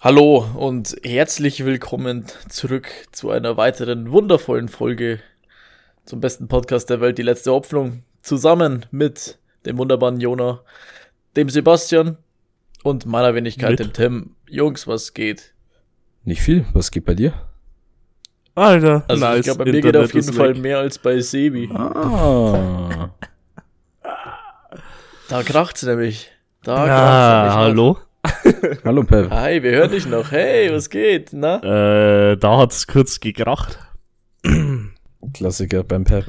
Hallo und herzlich willkommen zurück zu einer weiteren wundervollen Folge zum besten Podcast der Welt, die letzte Hoffnung, zusammen mit dem wunderbaren Jona, dem Sebastian und meiner Wenigkeit, mit. dem Tim. Jungs, was geht? Nicht viel, was geht bei dir? Alter, also nice. ich glaube, bei mir geht auf jeden Fall mehr als bei Sebi. Ah. da kracht's nämlich. Da ja, kracht's nämlich. Hallo? Hallo Pep. Hi, wir hören dich noch. Hey, was geht? Na? Äh, da hat's kurz gekracht. Klassiker beim Pep.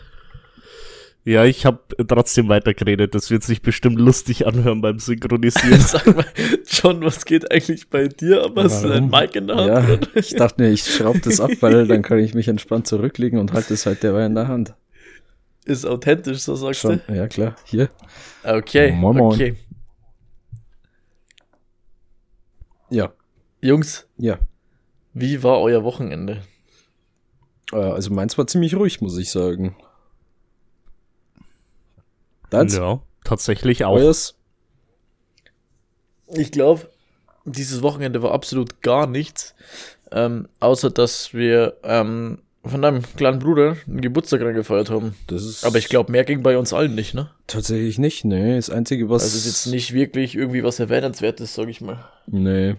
Ja, ich habe trotzdem weitergeredet. Das wird sich bestimmt lustig anhören beim Synchronisieren. Sag mal, John, was geht eigentlich bei dir? Aber hast du ein Mic in der Hand? Ja, ich dachte mir, ich schraube das ab, weil dann kann ich mich entspannt zurücklegen und halte es halt derweil in der Hand. Ist authentisch, so sagst Schon, du? Ja, klar. Hier. Okay, moin, moin. okay. Ja. Jungs. Ja. Wie war euer Wochenende? Äh, also meins war ziemlich ruhig, muss ich sagen. Deins? Ja, tatsächlich auch. Euers? Ich glaube, dieses Wochenende war absolut gar nichts. Ähm, außer dass wir ähm, von deinem kleinen Bruder einen Geburtstag gefeiert haben. Das ist Aber ich glaube, mehr ging bei uns allen nicht, ne? Tatsächlich nicht, ne. Das Einzige, was. Also ist jetzt nicht wirklich irgendwie was Erwähnenswertes, sag ich mal. Nee.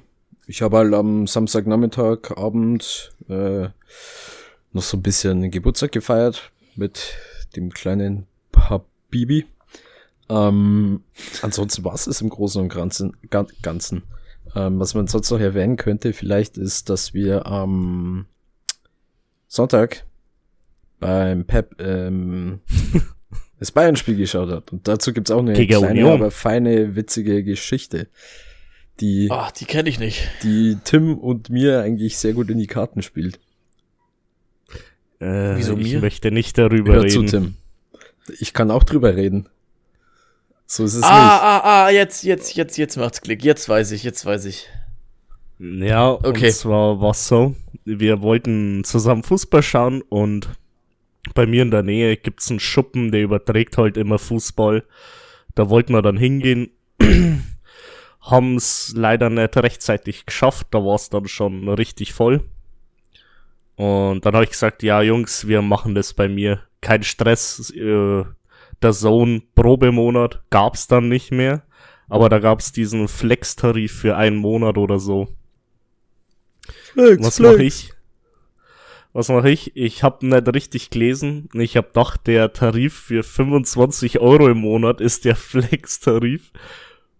Ich habe halt am Samstagnachmittag, Abend äh, noch so ein bisschen Geburtstag gefeiert mit dem kleinen Habibi. Ähm, ansonsten war es im Großen und Ganzen. Ganzen. Ähm, was man sonst noch erwähnen könnte, vielleicht ist, dass wir am Sonntag beim Pep ähm, das Bayern-Spiel geschaut hat. Und dazu gibt's auch eine Gegen kleine, Union. aber feine, witzige Geschichte. Die, Ach, die kenne ich nicht. Die Tim und mir eigentlich sehr gut in die Karten spielt. Äh, Wieso ich mir? möchte nicht darüber Hör reden. Zu, Tim. Ich kann auch drüber reden. So ist es ah, nicht. Ah, ah, jetzt, jetzt, jetzt, jetzt macht's Klick. Jetzt weiß ich, jetzt weiß ich. Ja, okay. und zwar war's so wir wollten zusammen Fußball schauen und bei mir in der Nähe gibt's einen Schuppen, der überträgt halt immer Fußball. Da wollten wir dann hingehen, haben's leider nicht rechtzeitig geschafft, da war's dann schon richtig voll. Und dann habe ich gesagt, ja Jungs, wir machen das bei mir. Kein Stress, äh, der Zone Probemonat gab's dann nicht mehr. Aber da gab's diesen Flex-Tarif für einen Monat oder so. Flex, Was mache ich? Was mache ich? Ich habe nicht richtig gelesen. Ich habe gedacht, der Tarif für 25 Euro im Monat ist der Flex-Tarif.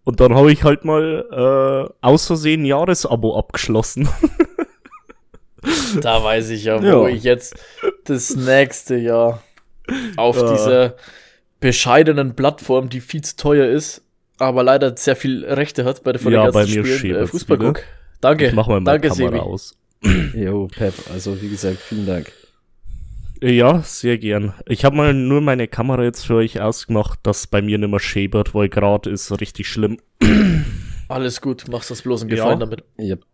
Und dann habe ich halt mal äh, aus Versehen ein Jahresabo abgeschlossen. da weiß ich ja, wo ja. ich jetzt das nächste Jahr auf ja. dieser bescheidenen Plattform, die viel zu teuer ist, aber leider sehr viel Rechte hat bei der von ja, bei mir Spielen, äh, Fußball guck. Danke. Ich mach mal meine Danke, Kamera Sebi. aus. Jo, Pep, also wie gesagt, vielen Dank. Ja, sehr gern. Ich habe mal nur meine Kamera jetzt für euch ausgemacht, dass bei mir nicht mehr schäbert, weil gerade ist richtig schlimm. Alles gut, machst das bloß einen Gefallen ja. damit. Ja.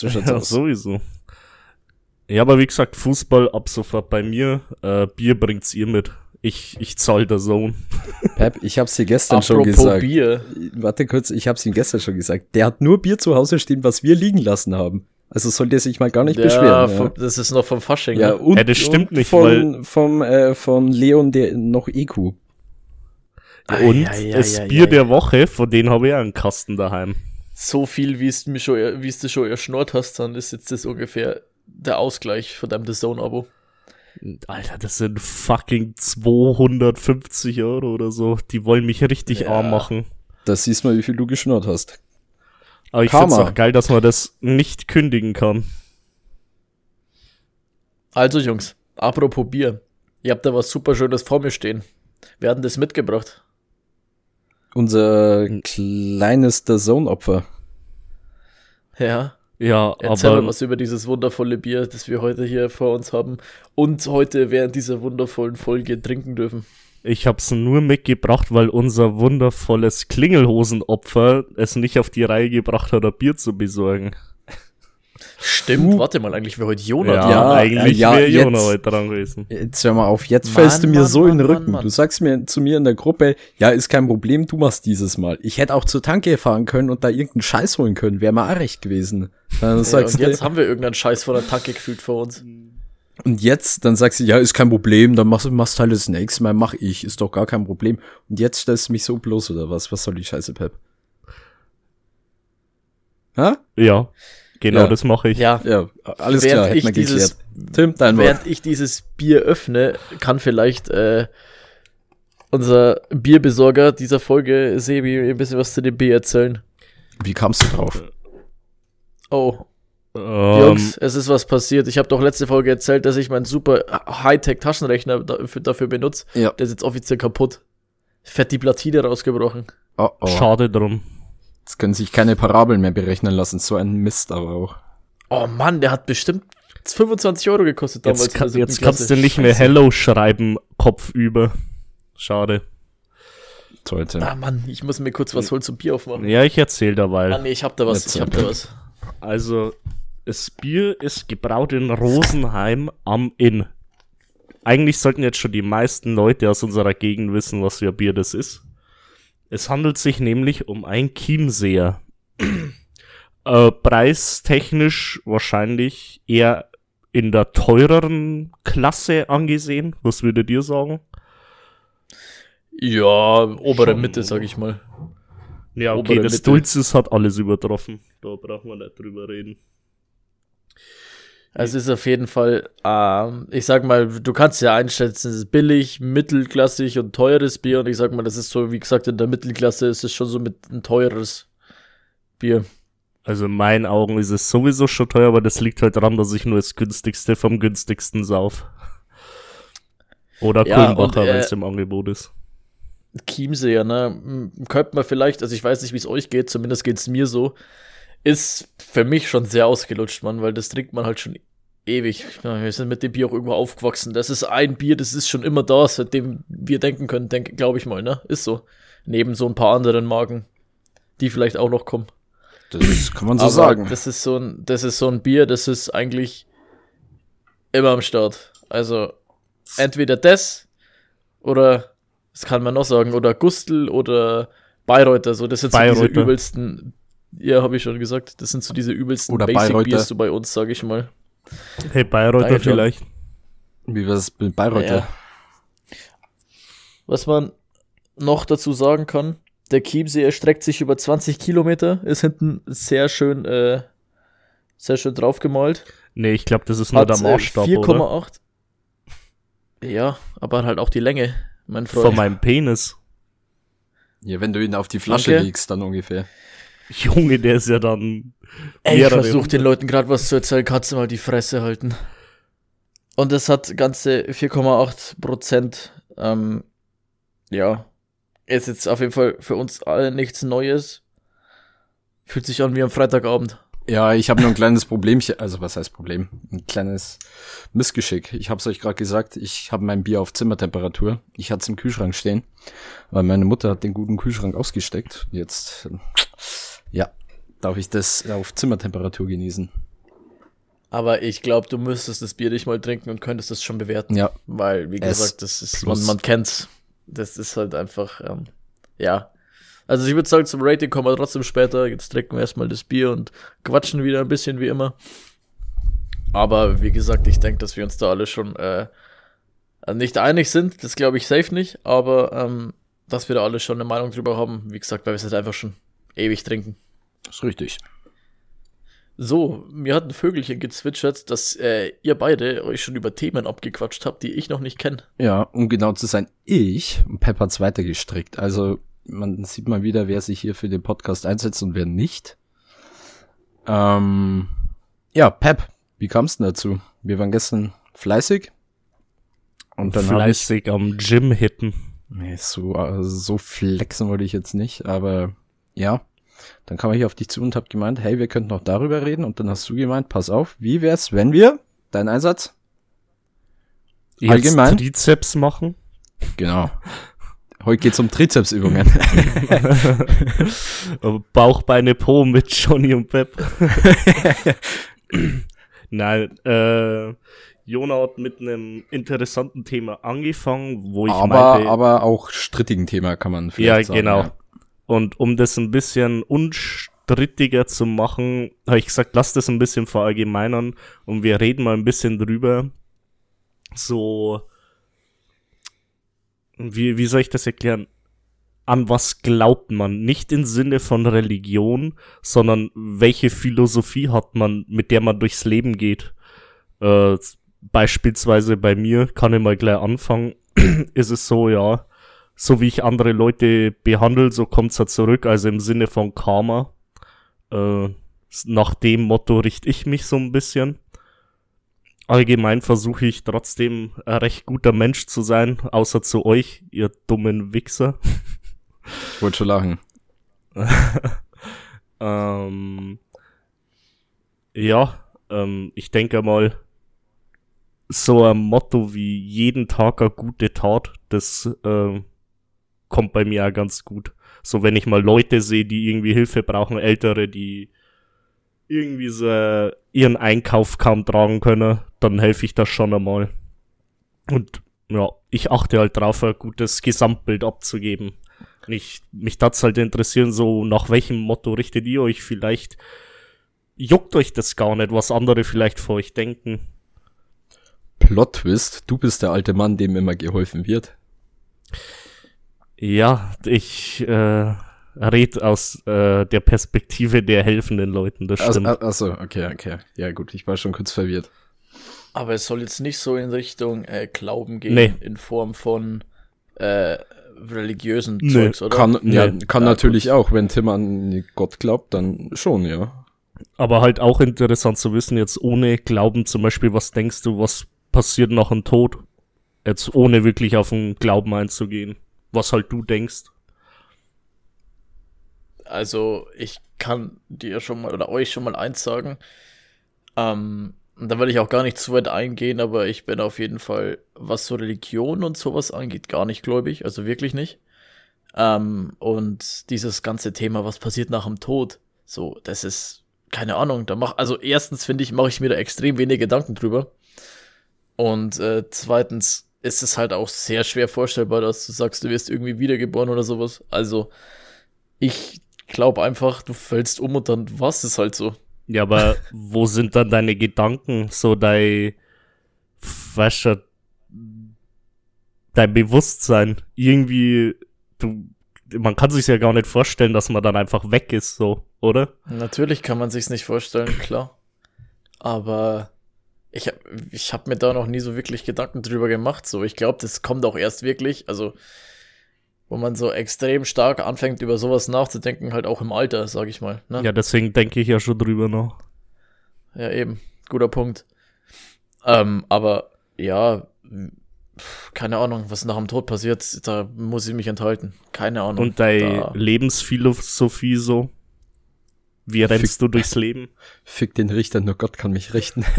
Ja, sowieso. Ja, aber wie gesagt, Fußball ab sofort bei mir. Äh, Bier bringt's ihr mit. Ich, ich zahl der Sohn. Pep, ich hab's dir gestern schon gesagt. Bier. Warte kurz, ich hab's ihm gestern schon gesagt. Der hat nur Bier zu Hause stehen, was wir liegen lassen haben. Also soll der sich mal gar nicht ja, beschweren. Ja, das ist noch vom Fasching. Ja, ne? und, ja das stimmt und nicht, von, weil vom, äh, von Leon der noch EQ. Und ah, ja, das ja, Bier der Woche, von denen habe ich auch einen Kasten daheim. So viel, wie es mir schon, wie es du schon erschnort hast, dann ist jetzt das ungefähr der Ausgleich von deinem The Zone-Abo. Alter, das sind fucking 250 Euro oder so. Die wollen mich richtig ja. arm machen. Das siehst mal, wie viel du geschnurrt hast. Aber ich finde es auch geil, dass man das nicht kündigen kann. Also Jungs, apropos Bier. Ihr habt da was super Schönes vor mir stehen. Wir hatten das mitgebracht. Unser kleines The Zone-Opfer. Ja. Ja, Erzähl aber. Mal was über dieses wundervolle Bier, das wir heute hier vor uns haben und heute während dieser wundervollen Folge trinken dürfen. Ich hab's nur mitgebracht, weil unser wundervolles Klingelhosenopfer es nicht auf die Reihe gebracht hat, ein Bier zu besorgen. Stimmt, Du- warte mal, eigentlich wäre heute Jonah Ja, dran. Ja, eigentlich ja, wäre Jona jetzt- heute dran gewesen. Jetzt hör mal auf, jetzt Mann, fällst du mir Mann, so in den Mann, Rücken. Mann, Du sagst mir zu mir in der Gruppe, ja, ist kein Problem, du machst dieses Mal. Ich hätte auch zur Tanke fahren können und da irgendeinen Scheiß holen können, wäre mal auch recht gewesen. Dann Ja, sagst und jetzt haben wir irgendeinen Scheiß vor der Tanke gefühlt vor uns. und jetzt, dann sagst du, ja, ist kein Problem, dann machst du machst halt das nächste Mal, mach ich, ist doch gar kein Problem. Und jetzt stellst du mich so bloß oder was? Was soll die Scheiße, Pep? Ha? Ja, genau Ja. das mache ich. Ja, Ja, alles Während klar, ich dieses-. Tim, dein Wort. während ich dieses Bier öffne, kann vielleicht äh, unser Bierbesorger dieser Folge, Sebi, ein bisschen was zu dem Bier erzählen. Wie kamst du drauf? Oh, Ähm, Jungs, es ist was passiert. Ich habe doch letzte Folge erzählt, dass ich meinen super Hightech-Taschenrechner dafür, dafür benutze. Ja. Der ist jetzt offiziell kaputt. Fett die Platine rausgebrochen. Oh, oh. Schade drum. Jetzt können sich keine Parabeln mehr berechnen lassen. So ein Mist aber auch. Oh Mann, der hat bestimmt 25 Euro gekostet damals. Jetzt, kann, jetzt kannst du nicht mehr. Hello schreiben, Kopf über. Schade. Toll, Tim. Ah Mann, ich muss mir kurz was holen zum Bier aufmachen. Ja, ich erzähl Ah dabei. nee, ich hab da was, Jetzt ich hab da was. Also, das Bier ist gebraut in Rosenheim am Inn. Eigentlich sollten jetzt schon die meisten Leute aus unserer Gegend wissen, was für ein Bier das ist. Es handelt sich nämlich um ein Chiemseer. äh, preistechnisch wahrscheinlich eher in der teureren Klasse angesehen. Was würdet ihr sagen? Ja, obere Schon. Mitte, sag ich mal. Ja, okay, Obere das Mitte. Dulces hat alles übertroffen. Da brauchen wir nicht drüber reden. Es ist auf jeden Fall, ähm, ich sag mal, du kannst ja einschätzen, es ist billig, mittelklassig und teures Bier. Und ich sag mal, das ist so, wie gesagt, in der Mittelklasse ist es schon so mit ein teures Bier. Also in meinen Augen ist es sowieso schon teuer, aber das liegt halt daran, dass ich nur das günstigste vom günstigsten sauf. Oder Ja, Kulmbacher, äh, wenn es im Angebot ist. Chiemseer, ne? M- Könnte man vielleicht, also ich weiß nicht, wie es euch geht, zumindest geht's mir so, ist für mich schon sehr ausgelutscht, Mann, weil das trinkt man halt schon ewig. Wir sind mit dem Bier auch irgendwo aufgewachsen. Das ist ein Bier, das ist schon immer da, seitdem wir denken können, denke, glaube ich mal, ne? Ist so. Neben so ein paar anderen Marken, die vielleicht auch noch kommen. Das kann man so Aber sagen. Das ist so ein, das ist so ein Bier, das ist eigentlich immer am Start. Also entweder das oder das kann man noch sagen oder Gustl oder Bayreuther. So, das sind so diese übelsten. Ja, habe ich schon gesagt. Das sind so diese übelsten Oder Basic Bayreuther. Beers so bei uns, sage ich mal. Hey, Bayreuther Danke, vielleicht. Wie war das mit Bayreuther? Ja. Was man noch dazu sagen kann, der Chiemsee erstreckt sich über 20 Kilometer, ist hinten sehr schön, äh, sehr schön draufgemalt. Nee, ich glaube, das ist nur Hat der äh, Maßstab, oder? 4,8. Ja, aber halt auch die Länge, mein Freund. Von meinem Penis. Ja, wenn du ihn auf die Flasche Danke. legst, dann ungefähr. Junge, der ist ja dann Ey, ich versuche den Leuten gerade was zu erzählen, kannst du mal die Fresse halten. Und das hat ganze 4,8 Prozent. Ähm, ja, ist jetzt auf jeden Fall für uns alle nichts Neues. Fühlt sich an wie am Freitagabend. Ja, ich habe nur ein kleines Problemchen, also was heißt Problem? Ein kleines Missgeschick. Ich habe es euch gerade gesagt, ich habe mein Bier auf Zimmertemperatur. Ich hatte es im Kühlschrank stehen, weil meine Mutter hat den guten Kühlschrank ausgesteckt. Jetzt, äh, ja, darf ich das auf Zimmertemperatur genießen. Aber ich glaube, du müsstest das Bier nicht mal trinken und könntest es schon bewerten. Ja, Weil, wie S gesagt, das ist, man, man kennt's. Das ist halt einfach, ähm, ja. Also ich würde sagen, zum Rating kommen wir trotzdem später. Jetzt trinken wir erstmal das Bier und quatschen wieder ein bisschen wie immer. Aber wie gesagt, ich denke, dass wir uns da alle schon äh, nicht einig sind. Das glaube ich safe nicht. Aber ähm, dass wir da alle schon eine Meinung drüber haben. Wie gesagt, weil wir es halt einfach schon ewig trinken. Ist richtig. So, mir hat ein Vögelchen gezwitschert, dass äh, ihr beide euch schon über Themen abgequatscht habt, die ich noch nicht kenne. Ja, um genau zu sein, ich, und Pep hat's weitergestrickt. Also man sieht mal wieder, wer sich hier für den Podcast einsetzt und wer nicht. Ähm, ja, Pep, wie kam's denn dazu? Wir waren gestern fleißig. Und dann fleißig am Gym hitten. nee, so, äh, so flexen wollte ich jetzt nicht, aber ja. Dann kam ich auf dich zu und hab gemeint, hey, wir könnten noch darüber reden. Und dann hast du gemeint, pass auf, wie wär's, wenn wir, dein Einsatz? Allgemein? Trizeps machen. Genau. Heute geht's um Trizepsübungen. Bauch, Beine, Po mit Johnny und Pep. Nein, äh, Jona hat mit einem interessanten Thema angefangen, wo ich aber, meinte, aber auch strittigen Thema kann man ja, vielleicht sagen. genau. Und um das ein bisschen unstrittiger zu machen, habe ich gesagt, lass das ein bisschen verallgemeinern und wir reden mal ein bisschen drüber. So, wie, wie soll ich das erklären? An was glaubt man? Nicht im Sinne von Religion, sondern welche Philosophie hat man, mit der man durchs Leben geht. Äh, beispielsweise bei mir, kann ich mal gleich anfangen, ist es so, ja, so wie ich andere Leute behandle, so kommt's halt zurück, also im Sinne von Karma. Äh, nach dem Motto richte ich mich so ein bisschen. Allgemein versuche ich trotzdem ein recht guter Mensch zu sein, außer zu euch, ihr dummen Wichser. Ich wollte schon lachen. ähm, ja, ähm, ich denke mal, so ein Motto wie jeden Tag eine gute Tat, das ähm, kommt bei mir auch ganz gut. So, wenn ich mal Leute sehe, die irgendwie Hilfe brauchen, Ältere, die irgendwie so äh, ihren Einkauf kaum tragen können, dann helfe ich das schon einmal. Und ja, ich achte halt drauf, ein gutes Gesamtbild abzugeben. Ich, mich das halt interessieren, so nach welchem Motto richtet ihr euch vielleicht? Juckt euch das gar nicht, was andere vielleicht vor euch denken? Plot Twist, du bist der alte Mann, dem immer geholfen wird. Ja, ich äh, red aus äh, der Perspektive der helfenden Leuten, das Also, stimmt. achso, okay, okay. Ja gut, ich war schon kurz verwirrt. Aber es soll jetzt nicht so in Richtung äh, Glauben gehen, Nee. in Form von äh, religiösen Nee, Zeugs, oder? Kann, ja, Nee. kann Ja, natürlich auch, wenn Tim an Gott glaubt, dann schon, ja. Aber halt auch interessant zu wissen, jetzt ohne Glauben zum Beispiel, was denkst du, was passiert nach dem Tod? Jetzt ohne wirklich auf den Glauben einzugehen. Was halt du denkst. Also, ich kann dir schon mal oder euch schon mal eins sagen. Ähm, da will ich auch gar nicht zu weit eingehen, aber ich bin auf jeden Fall, was so Religion und sowas angeht, gar nicht gläubig, also wirklich nicht. Ähm, und dieses ganze Thema, was passiert nach dem Tod, so, das ist, keine Ahnung, da mach, also erstens finde ich, mache ich mir da extrem wenig Gedanken drüber. Und äh, zweitens ist es halt auch sehr schwer vorstellbar, dass du sagst, du wirst irgendwie wiedergeboren oder sowas. Also, ich glaube einfach, du fällst um und dann was ist halt so. Ja, aber wo sind dann deine Gedanken? So dein, weißt dein Bewusstsein. Irgendwie, du, man kann sich ja gar nicht vorstellen, dass man dann einfach weg ist, so, oder? Natürlich kann man sich's nicht vorstellen, klar. Aber ich habe ich hab mir da noch nie so wirklich Gedanken drüber gemacht. So, ich glaube, das kommt auch erst wirklich, also wo man so extrem stark anfängt, über sowas nachzudenken, halt auch im Alter, sag ich mal. Ne? Ja, deswegen denke ich ja schon drüber nach. Ja, eben. Guter Punkt. Ähm, aber ja, keine Ahnung, was nach dem Tod passiert, da muss ich mich enthalten. Keine Ahnung. Und deine Lebensphilosophie so? Wie rennst du durchs Leben? Fick den Richter, nur Gott kann mich richten.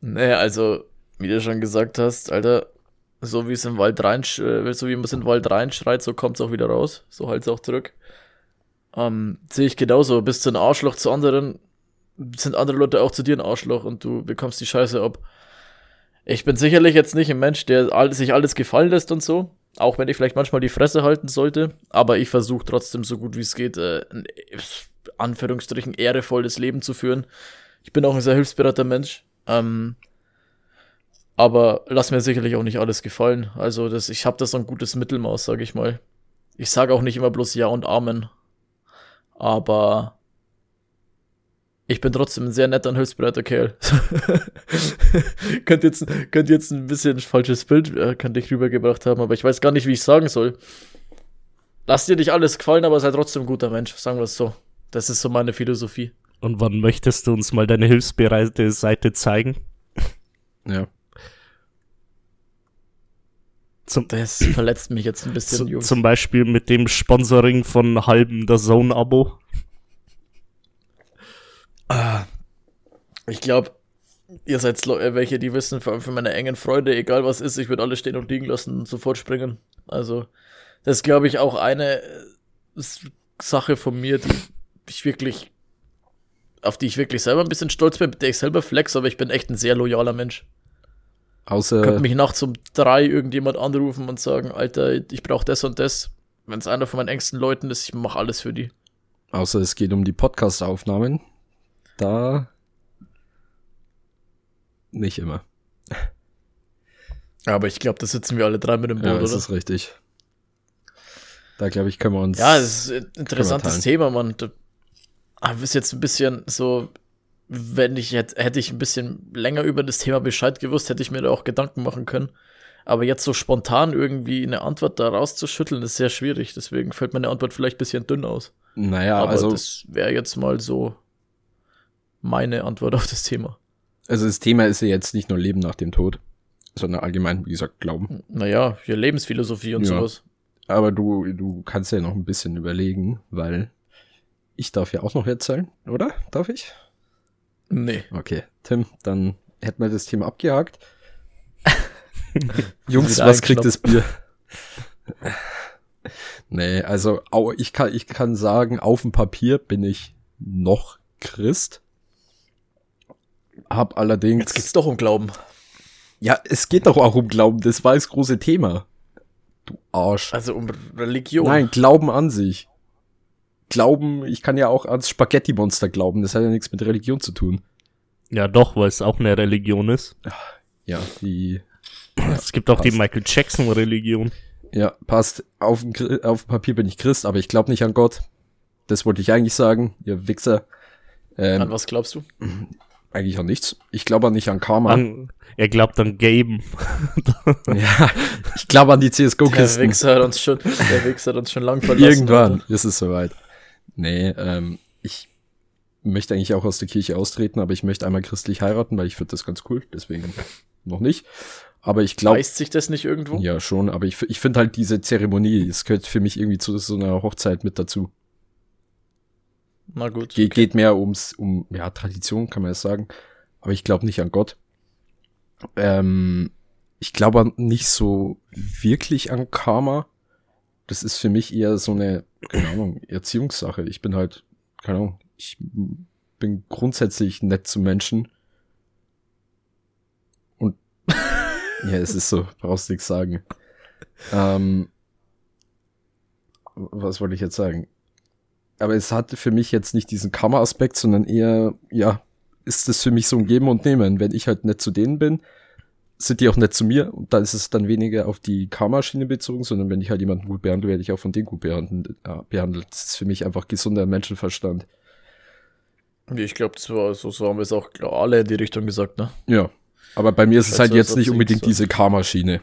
Nee, also, wie du schon gesagt hast, Alter, so wie es im Wald rein, äh, so wie man es in den Wald reinschreit, so kommt es auch wieder raus. So halt es auch zurück. Ähm, sehe ich genauso. Bist du ein Arschloch zu anderen, sind andere Leute auch zu dir ein Arschloch und du bekommst die Scheiße ab. Ich bin sicherlich jetzt nicht ein Mensch, der sich alles gefallen lässt und so. Auch wenn ich vielleicht manchmal die Fresse halten sollte. Aber ich versuche trotzdem so gut wie es geht, äh, ein äh, Anführungsstrichen ehrevolles Leben zu führen. Ich bin auch ein sehr hilfsbereiter Mensch. Ähm, aber lass mir sicherlich auch nicht alles gefallen. Also das, ich habe da so ein gutes Mittelmaß, sage ich mal. Ich sage auch nicht immer bloß Ja und Amen. Aber ich bin trotzdem ein sehr netter und hilfsbereiter Kerl. könnte jetzt, könnte jetzt ein bisschen ein falsches Bild, äh, könnte ich rübergebracht haben, aber ich weiß gar nicht, wie ich sagen soll. Lass dir nicht alles gefallen, aber sei trotzdem ein guter Mensch, sagen wir es so. Das ist so meine Philosophie. Und wann möchtest du uns mal deine hilfsbereite Seite zeigen? ja. Zum, Das verletzt mich jetzt ein bisschen, zu, Jungs. zum Beispiel mit dem Sponsoring von halben der Zone-Abo. Ich glaube, ihr seid äh, welche, die wissen, vor allem für meine engen Freunde, egal was ist, ich würde alles stehen und liegen lassen und sofort springen. Also, das ist, glaube ich, auch eine äh, Sache von mir, die ich wirklich auf die ich wirklich selber ein bisschen stolz bin, mit der ich selber flex, aber ich bin echt ein sehr loyaler Mensch. Außer. Könnte mich nachts um drei irgendjemand anrufen und sagen, Alter, ich brauche das und das. Wenn es einer von meinen engsten Leuten ist, ich mache alles für die. Außer es geht um die Podcast-Aufnahmen. Da. Nicht immer. Aber ich glaube, da sitzen wir alle drei mit dem Boot, Ja, oder? das ist richtig. Da glaube ich, können wir uns. Ja, es ist ein interessantes. Thema, Mann. Du- Aber ist jetzt ein bisschen so, wenn ich hätte, hätte ich ein bisschen länger über das Thema Bescheid gewusst, hätte ich mir da auch Gedanken machen können. Aber jetzt so spontan irgendwie eine Antwort da rauszuschütteln, ist sehr schwierig. Deswegen fällt meine Antwort vielleicht ein bisschen dünn aus. naja, Aber also, das wäre jetzt mal so meine Antwort auf das Thema. Also das Thema ist ja jetzt nicht nur Leben nach dem Tod, sondern allgemein, wie gesagt, Glauben. Naja, hier Lebensphilosophie und Ja. sowas. Aber du, du kannst ja noch ein bisschen überlegen, weil ich darf ja auch noch erzählen, oder? Darf ich? Nee. Okay, Tim, dann hätten wir das Thema abgehakt. Jungs, was kriegt das. Bier? nee, also ich kann, ich kann sagen, auf dem Papier bin ich noch Christ. Hab allerdings. Jetzt geht's doch um Glauben. Ja, es geht doch auch um Glauben, das war das große Thema. Du Arsch. Also um Religion. Nein, Glauben an sich. Glauben, ich kann ja auch ans Spaghetti-Monster glauben, das hat ja nichts mit Religion zu tun. Ja, doch, weil es auch eine Religion ist. Ja, die Es gibt auch die passt. Michael Jackson-Religion. Ja, passt. Auf, dem auf dem Papier bin ich Christ, aber ich glaube nicht an Gott. Das wollte ich eigentlich sagen, ihr Wichser. An Ähm, was glaubst du? eigentlich an nichts. Ich glaube nicht an Karma. An, er glaubt an Gaben. ja, ich glaube an die Der CSGO-Kisten. Wichser hat uns schon, der Wichser hat uns schon lang verlassen. Irgendwann ist es soweit. Nee, ähm, ich möchte eigentlich auch aus der Kirche austreten, aber ich möchte einmal christlich heiraten, weil ich finde das ganz cool. Deswegen noch nicht. Aber ich glaube, Beißt sich das nicht irgendwo? ja schon, aber ich, ich finde halt diese Zeremonie, es gehört für mich irgendwie zu so einer Hochzeit mit dazu. Na gut. Ge Geht mehr ums, um, ja, Tradition, kann man jetzt sagen. Aber ich glaube nicht an Gott. Ähm, ich glaube nicht so wirklich an Karma. Das ist für mich eher so eine, keine Ahnung, Erziehungssache. Ich bin halt, keine Ahnung, ich bin grundsätzlich nett zu Menschen. Und ja, es ist so, brauchst nichts sagen. Ähm, was wollte ich jetzt sagen? Aber es hat für mich jetzt nicht diesen Karma-Aspekt, sondern eher, ja, ist es für mich so ein Geben und Nehmen. Wenn ich halt nett zu denen bin, sind die auch nett zu mir und da ist es dann weniger auf die Karma-Schiene bezogen, sondern wenn ich halt jemanden gut behandle, werde ich auch von denen gut behandelt. Äh, behandelt. Das ist für mich einfach gesunder Menschenverstand. Ich glaube, das war so, so haben wir es auch alle in die Richtung gesagt, ne? Ja. Aber bei mir ist es halt als jetzt ob nicht unbedingt so- diese Karma-Schiene,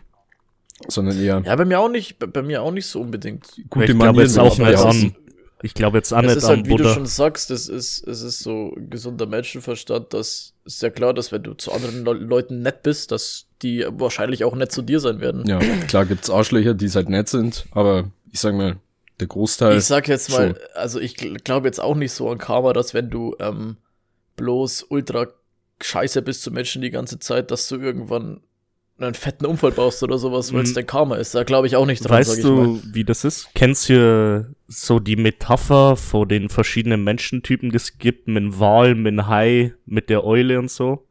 sondern eher Ja, bei mir auch nicht, bei, bei mir auch nicht so unbedingt. gute glaube Manieren jetzt auch nicht man an. Ich glaube jetzt auch Es nicht ist halt, wie du Buddha. schon sagst, es ist, es ist so gesunder Menschenverstand, das ist ja klar, dass wenn du zu anderen Le Leuten nett bist, dass die wahrscheinlich auch nett zu dir sein werden. Ja, klar gibt's Arschlöcher, die halt nett sind, aber ich sag mal, der Großteil. Ich sag jetzt mal, schon. also ich glaube jetzt auch nicht so an Karma, dass wenn du ähm, bloß ultra scheiße bist zu Menschen die ganze Zeit, dass du irgendwann einen fetten Unfall baust oder sowas, weil es Mhm. dein Karma ist. Da glaube ich auch nicht dran, Weißt ich mal. du, wie das ist? Kennst du so die Metapher von den verschiedenen Menschentypen, die es gibt, mit dem Wal, mit dem Hai, mit der Eule und so?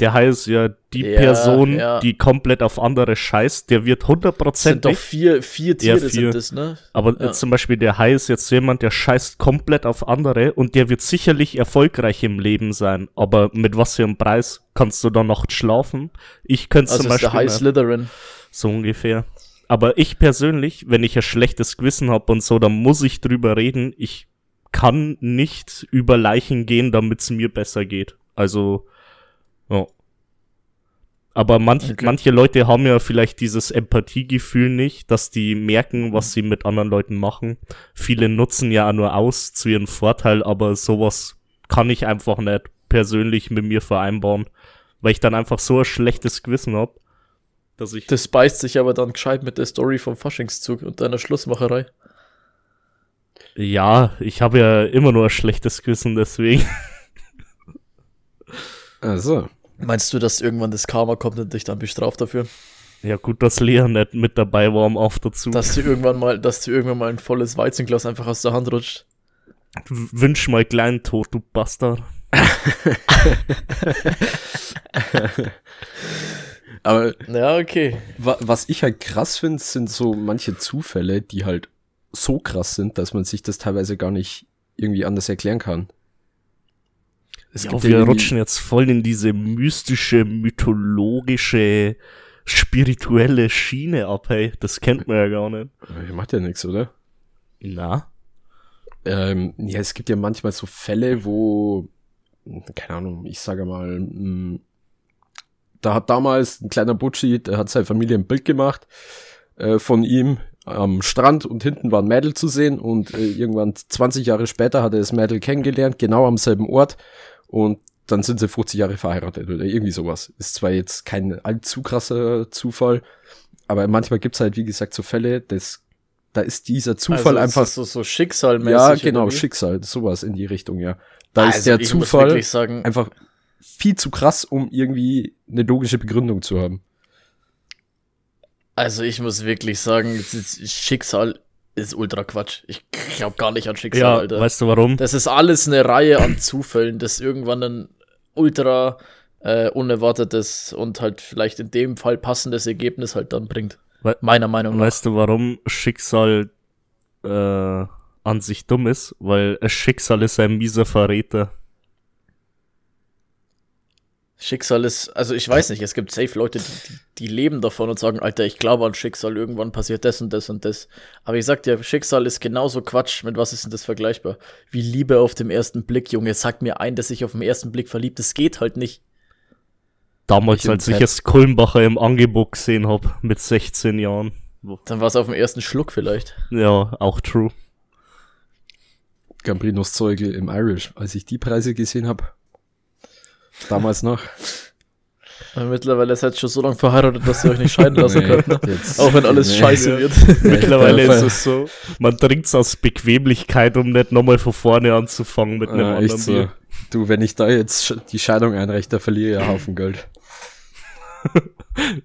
Der Hai ist ja die Ja, Person, ja. die komplett auf andere scheißt. Der wird Es sind doch hundertprozentig. vier, vier Tiere vier. sind das, ne? Aber Ja. zum Beispiel der Hai ist jetzt jemand, der scheißt komplett auf andere und der wird sicherlich erfolgreich im Leben sein. Aber mit was für einem Preis kannst du dann noch schlafen? Ich könnte Also zum ist der Beispiel High. Slytherin. So ungefähr. Aber ich persönlich, wenn ich ein schlechtes Gewissen habe und so, dann muss ich drüber reden. Ich kann nicht über Leichen gehen, damit es mir besser geht. Also, ja. Aber manch, Okay. manche Leute haben ja vielleicht dieses Empathiegefühl nicht, dass die merken, was sie mit anderen Leuten machen. Viele nutzen ja auch nur aus zu ihrem Vorteil, aber sowas kann ich einfach nicht persönlich mit mir vereinbaren, weil ich dann einfach so ein schlechtes Gewissen hab, dass ich Das beißt sich aber dann gescheit mit der Story vom Faschingszug und deiner Schlussmacherei. Ja, ich habe ja immer nur ein schlechtes Gewissen, deswegen. Also, Meinst du, dass irgendwann das Karma kommt und dich dann bestraft dafür? Ja, gut, dass Lea nicht mit dabei war am Auf dazu. Dass dir irgendwann mal, dass dir irgendwann mal ein volles Weizenglas einfach aus der Hand rutscht. W- Wünsch mal kleinen Tod, du Bastard. Aber Ja, okay. wa was ich halt krass finde, sind so manche Zufälle, die halt so krass sind, dass man sich das teilweise gar nicht irgendwie anders erklären kann. Es ja, gibt wir rutschen jetzt voll in diese mystische, mythologische, spirituelle Schiene ab, hey. Das kennt man ja gar nicht. Macht ja nichts, oder? Na? Ähm, ja, es gibt ja manchmal so Fälle, wo, keine Ahnung, ich sage mal, mh, da hat damals ein kleiner Butschi, der hat seine Familie ein Bild gemacht äh, von ihm am Strand und hinten war ein Mädel zu sehen und äh, irgendwann 20 Jahre später hat er das Mädel kennengelernt, genau am selben Ort und dann sind sie 50 Jahre verheiratet oder irgendwie sowas. Ist zwar jetzt kein allzu krasser Zufall, aber manchmal gibt's halt, wie gesagt, so Fälle, das, da ist dieser Zufall also, einfach Ist so, so schicksalmäßig. ja, genau? Schicksal, sowas in die Richtung, ja. Da ist Also, der ich muss Zufall sagen, einfach viel zu krass, um irgendwie eine logische Begründung zu haben. also ich muss wirklich sagen, ist- Schicksal ist ultra Quatsch. Ich glaube gar nicht an Schicksal, Ja, Alter. weißt du warum? Das ist alles eine Reihe an Zufällen, das irgendwann ein ultra äh, unerwartetes und halt vielleicht in dem Fall passendes Ergebnis halt dann bringt. We- Meiner Meinung nach. Weißt du, warum Schicksal äh, an sich dumm ist? Weil Schicksal ist ein mieser Verräter. Schicksal ist, also ich weiß nicht, es gibt safe Leute, die, die, die leben davon und sagen, Alter, ich glaube an Schicksal, irgendwann passiert das und das und das. Aber ich sag dir, Schicksal ist genauso Quatsch. Mit was ist denn das vergleichbar? Wie Liebe auf dem ersten Blick, Junge. Sag mir ein, dass ich auf den ersten Blick verliebt. Das geht halt nicht. Damals, Ich als ich es Kulmbacher im Angebot gesehen hab mit 16 Jahren. Dann war es auf dem ersten Schluck vielleicht. Ja, auch true. Gambrinos Zeugel im Irish, als ich die Preise gesehen habe. Damals noch. Mittlerweile seid ihr schon so lange verheiratet, dass ihr euch nicht scheiden lassen Nee, könnt. Ne? Auch wenn alles nee. scheiße Ja. wird. Mittlerweile der ist es so, man trinkt's aus Bequemlichkeit, um nicht nochmal von vorne anzufangen mit einem Ja, anderen so. Bier. Du, wenn ich da jetzt die Scheidung einreiche, da verliere ich einen Haufen Geld.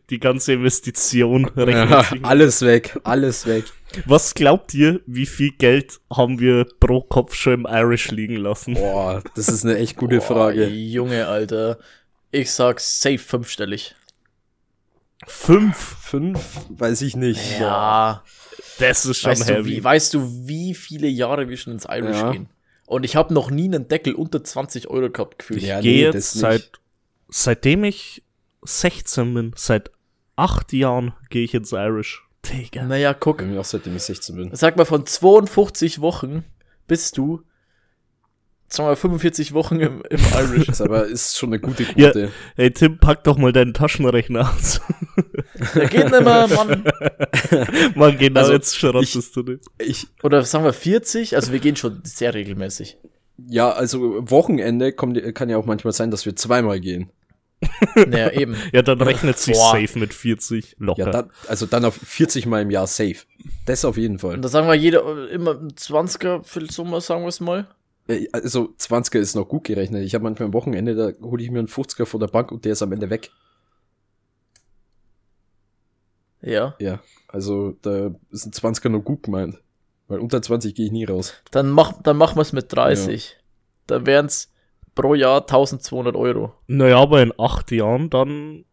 Die ganze Investition rechnet Ja, alles weg, alles weg. Was glaubt ihr, wie viel Geld haben wir pro Kopf schon im Irish liegen lassen? Boah, das ist eine echt gute Frage. Boah, Junge, Alter. Ich sag safe fünfstellig. Fünf? Fünf? Weiß ich nicht. Ja. Das ist schon Weißt du, heavy. wie, weißt du, wie viele Jahre wir schon ins Irish Ja. gehen? Und ich habe noch nie einen Deckel unter 20 Euro gehabt, gefühlt. Ja, ich gehe nee, jetzt seit, seitdem ich 16 bin, seit acht Jahren gehe ich ins Irish. Digga. Naja, guck. Mir auch seitdem ich 16 bin. Sag mal, von 52 Wochen bist du, sagen wir mal, 45 Wochen im, im Irish. Das aber ist schon eine gute Ja. Quote. Hey Tim, pack doch mal deinen Taschenrechner aus. Der geht nicht mehr, Mann. Mann, genau Also, jetzt schrottest du nicht. Ich, Oder sagen wir 40? Also wir gehen schon sehr regelmäßig. ja, also Wochenende kommt, kann ja auch manchmal sein, dass wir zweimal gehen. Naja, eben. Ja, dann rechnet sich Boah. safe mit 40 locker. Ja, dann, also dann auf 40 Mal im Jahr safe. Das auf jeden Fall. Und da sagen wir jeder immer ein 20er für den Sommer, sagen wir es mal. Äh, Also 20er ist noch gut gerechnet. Ich habe manchmal am Wochenende, da hole ich mir einen 50er von der Bank und der ist am Ende weg. Ja. Ja, also da ist ein 20er noch gut gemeint. Weil unter 20 gehe ich nie raus. Dann, mach, dann machen wir es mit 30. Da wären es pro Jahr 1200 Euro. Naja, aber in acht Jahren dann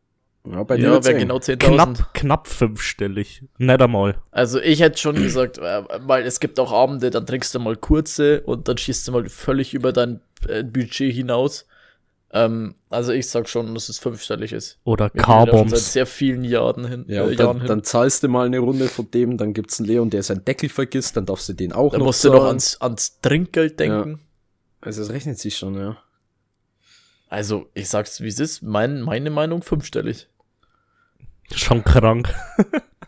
Ja, bei dir Ja, wäre genau 10.000. knapp, knapp fünfstellig. Nicht einmal. Also ich hätte schon gesagt, äh, weil es gibt auch Abende, dann trinkst du mal kurze und dann schießt du mal völlig über dein äh, Budget hinaus. Ähm, also ich sag schon, dass es fünfstellig ist. Oder schon seit Carbombs. sehr vielen Jahren hin. Ja, äh, Jahren dann, hin. dann zahlst du mal eine Runde von dem, dann gibt's einen Leon, der seinen Deckel vergisst, dann darfst du den auch da noch musst du noch zahlen. ans, ans Trinkgeld denken. Also es rechnet sich schon, ja. Also ich sag's wie es ist, mein, meine Meinung fünfstellig. Schon krank.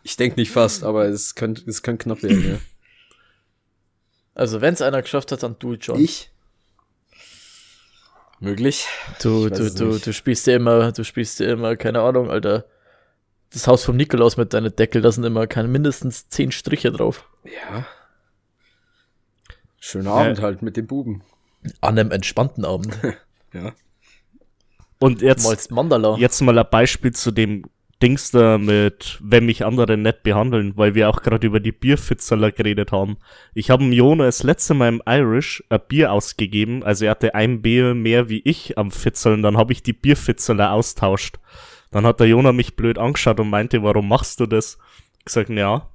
Ich denke nicht fast, aber es könnte es könnte knapp werden, ja. Also wenn's einer geschafft hat, dann du schon. Ich? Möglich. Du, du, du, du spielst ja immer, du spielst ja immer, keine Ahnung, Alter. Das Haus vom Nikolaus mit deinen Deckel, da sind immer keine, mindestens zehn Striche drauf. Ja. Schöner Abend halt mit dem Buben. An einem entspannten Abend. Ja. Und jetzt, jetzt mal ein Beispiel zu dem Dings da mit, wenn mich andere nett behandeln, weil wir auch gerade über die Bierfitzeler geredet haben. Ich habe dem Jona das letzte Mal im Irish ein Bier ausgegeben, also er hatte ein Bier mehr wie ich am Fitzeln, dann habe ich die Bierfitzeler austauscht. Dann hat der Jona mich blöd angeschaut und meinte, warum machst du das? Ich gesagt, ja,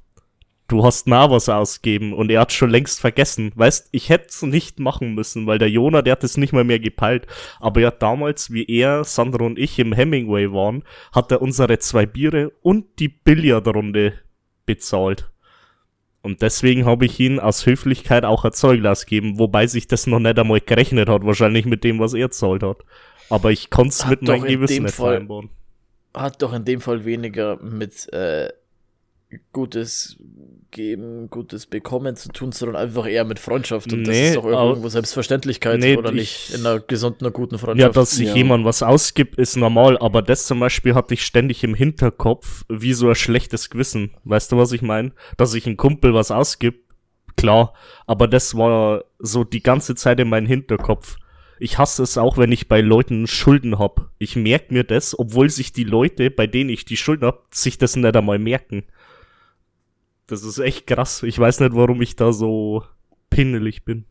du hast nah was ausgeben und er hat schon längst vergessen. Weißt, ich hätte es nicht machen müssen, weil der Jona, der hat es nicht mal mehr gepeilt. Aber er hat damals, wie er, Sandro und ich im Hemingway waren, hat er unsere zwei Biere und die Billardrunde bezahlt. Und deswegen habe ich ihn aus Höflichkeit auch ein Zeuglas gegeben, wobei sich das noch nicht einmal gerechnet hat, wahrscheinlich mit dem, was er zahlt hat. Aber ich konnte es mit meinem Gewissen nicht Fall, vereinbaren. Hat doch in dem Fall weniger mit äh, Gutes geben, Gutes bekommen zu tun, sondern einfach eher mit Freundschaft. Und nee, das ist doch irgendwo Selbstverständlichkeit, nee, oder nicht? In einer gesunden, einer guten Freundschaft. Ja, dass sich ja. jemand was ausgibt, ist normal, aber das zum Beispiel hatte ich ständig im Hinterkopf, wie so ein schlechtes Gewissen. Weißt du, was ich meine? Dass sich ein Kumpel was ausgibt, klar, aber das war so die ganze Zeit in meinem Hinterkopf. Ich hasse es auch, wenn ich bei Leuten Schulden hab. Ich merk mir das, obwohl sich die Leute, bei denen ich die Schulden hab, sich das nicht einmal merken. Das ist echt krass. Ich weiß nicht, warum ich da so pinnelig bin.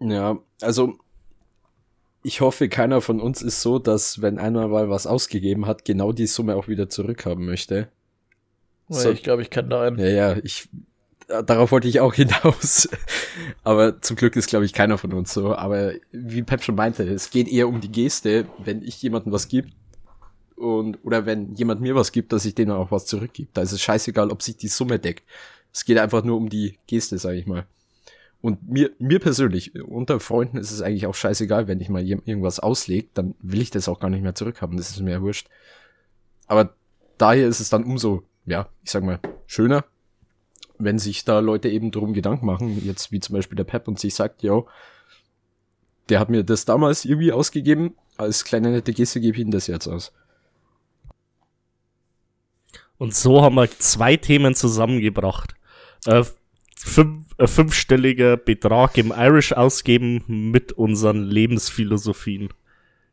Ja, also ich hoffe, keiner von uns ist so, dass wenn einer mal was ausgegeben hat, genau die Summe auch wieder zurückhaben möchte. So, ich glaube, ich kann da einen. Ja, ja, ich darauf wollte ich auch hinaus. Aber zum Glück ist, glaube ich, keiner von uns so. Aber wie Pep schon meinte, es geht eher um die Geste, wenn ich jemandem was gebe, und oder wenn jemand mir was gibt, dass ich denen auch was zurückgib. Da ist es scheißegal, ob sich die Summe deckt. Es geht einfach nur um die Geste, sage ich mal. Und mir, mir persönlich, unter Freunden ist es eigentlich auch scheißegal, wenn ich mal irgendwas auslege, dann will ich das auch gar nicht mehr zurückhaben. Das ist mir wurscht. Aber daher ist es dann umso, ja, ich sag mal, schöner, wenn sich da Leute eben drum Gedanken machen, jetzt wie zum Beispiel der Pep und sich sagt, yo, der hat mir das damals irgendwie ausgegeben, als kleine nette Geste gebe ich ihm das jetzt aus. Und so haben wir zwei Themen zusammengebracht. Äh, fünf, äh, fünfstelliger Betrag im Irish ausgeben mit unseren Lebensphilosophien.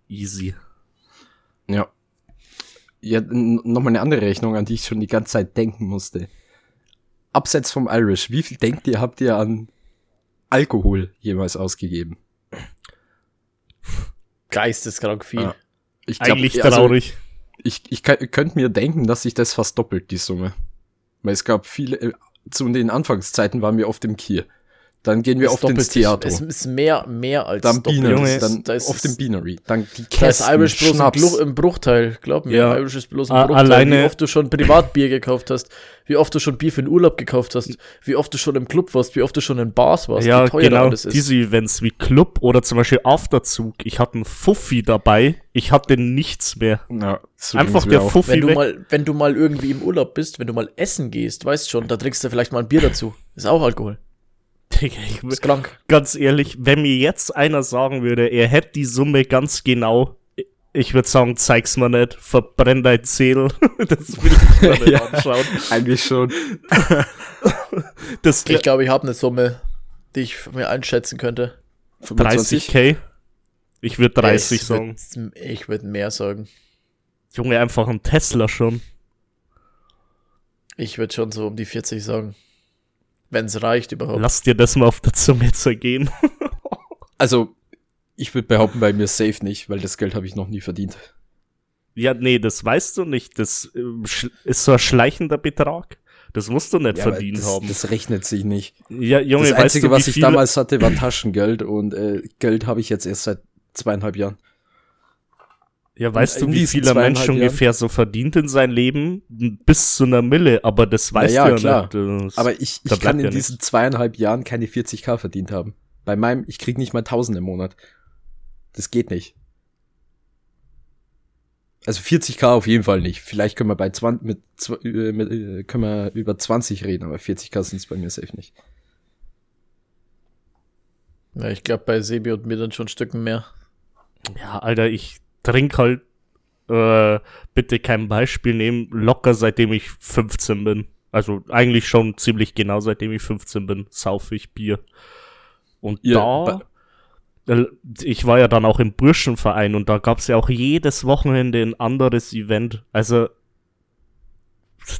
Easy. Ja. Ja, nochmal eine andere Rechnung, an die ich schon die ganze Zeit denken musste. Abseits vom Irish, wie viel denkt ihr, habt ihr an Alkohol jemals ausgegeben? Geisteskrank viel. Ja. Ich glaub, Eigentlich traurig. Also, ich, ich, ich könnte mir denken, dass sich das fast doppelt, die Summe. Weil es gab viele, äh, zu den Anfangszeiten waren wir oft im Kier. Dann gehen wir oft ins Theater. Es ist mehr, mehr als dann Beanery, dann da ist auf dem Beanery. Dann die Kästen, da ist Irish bloß im, Bruchteil, glaub mir. Ja. Irish ist bloß im Bruchteil. Alleine wie oft du schon Privatbier gekauft hast, wie oft du schon Bier für den Urlaub gekauft hast, wie oft du schon im Club warst, wie oft du schon in Bars warst, ja, genau, diese Events wie Club oder zum Beispiel Afterzug. Ich hatte einen Fuffi dabei, ich hatte nichts mehr. Ja, so Einfach der auch. Fuffi wenn du mal, wenn du mal irgendwie im Urlaub bist, wenn du mal essen gehst, weißt schon, da trinkst du vielleicht mal ein Bier dazu. Ist auch Alkohol. Digga, ich ist krank. Ganz ehrlich, wenn mir jetzt einer sagen würde, er hätte die Summe ganz genau, ich würde sagen, zeig's mir nicht, verbrenn dein Zähl. das will ich mir nicht ja, anschauen. Eigentlich schon. das ich glaube, ich habe eine Summe, die ich mir einschätzen könnte. 30k? Ich würde 30 sagen. Würd, ich würde mehr sagen. Junge, einfach ein Tesla schon. Ich würde schon so um die 40 sagen. Wenn es reicht überhaupt. Lass dir das mal auf der Zunge zergehen. also, ich würde behaupten, bei mir safe nicht, weil das Geld habe ich noch nie verdient. Ja, nee, das weißt du nicht. Das äh, ist so ein schleichender Betrag. Das musst du nicht ja, verdient das, haben. Das rechnet sich nicht. Ja, Junge, das Einzige, du, was ich damals hatte, war Taschengeld und äh, Geld habe ich jetzt erst seit zweieinhalb Jahren. Ja, weißt du, wie viele Mensch ungefähr so verdient in sein Leben? Bis zu einer Mille, aber das weißt ja, du ja klar. nicht. Das, aber ich, ich kann in ja diesen zweieinhalb Jahren keine 40k verdient haben. Bei meinem, ich krieg nicht mal 1000 im Monat. Das geht nicht. Also 40k auf jeden Fall nicht. Vielleicht können wir bei 20, mit, äh, mit äh, können wir über 20 reden, aber 40k sind es bei mir safe nicht. Ja, ich glaube bei Sebi und mir dann schon Stücken mehr. Ja, Alter, ich trink halt, äh, bitte kein Beispiel nehmen, locker seitdem ich 15 bin. Also eigentlich schon ziemlich genau seitdem ich 15 bin, saufe ich Bier. Und ja, da, ich war ja dann auch im Burschenverein und da gab's ja auch jedes Wochenende ein anderes Event. Also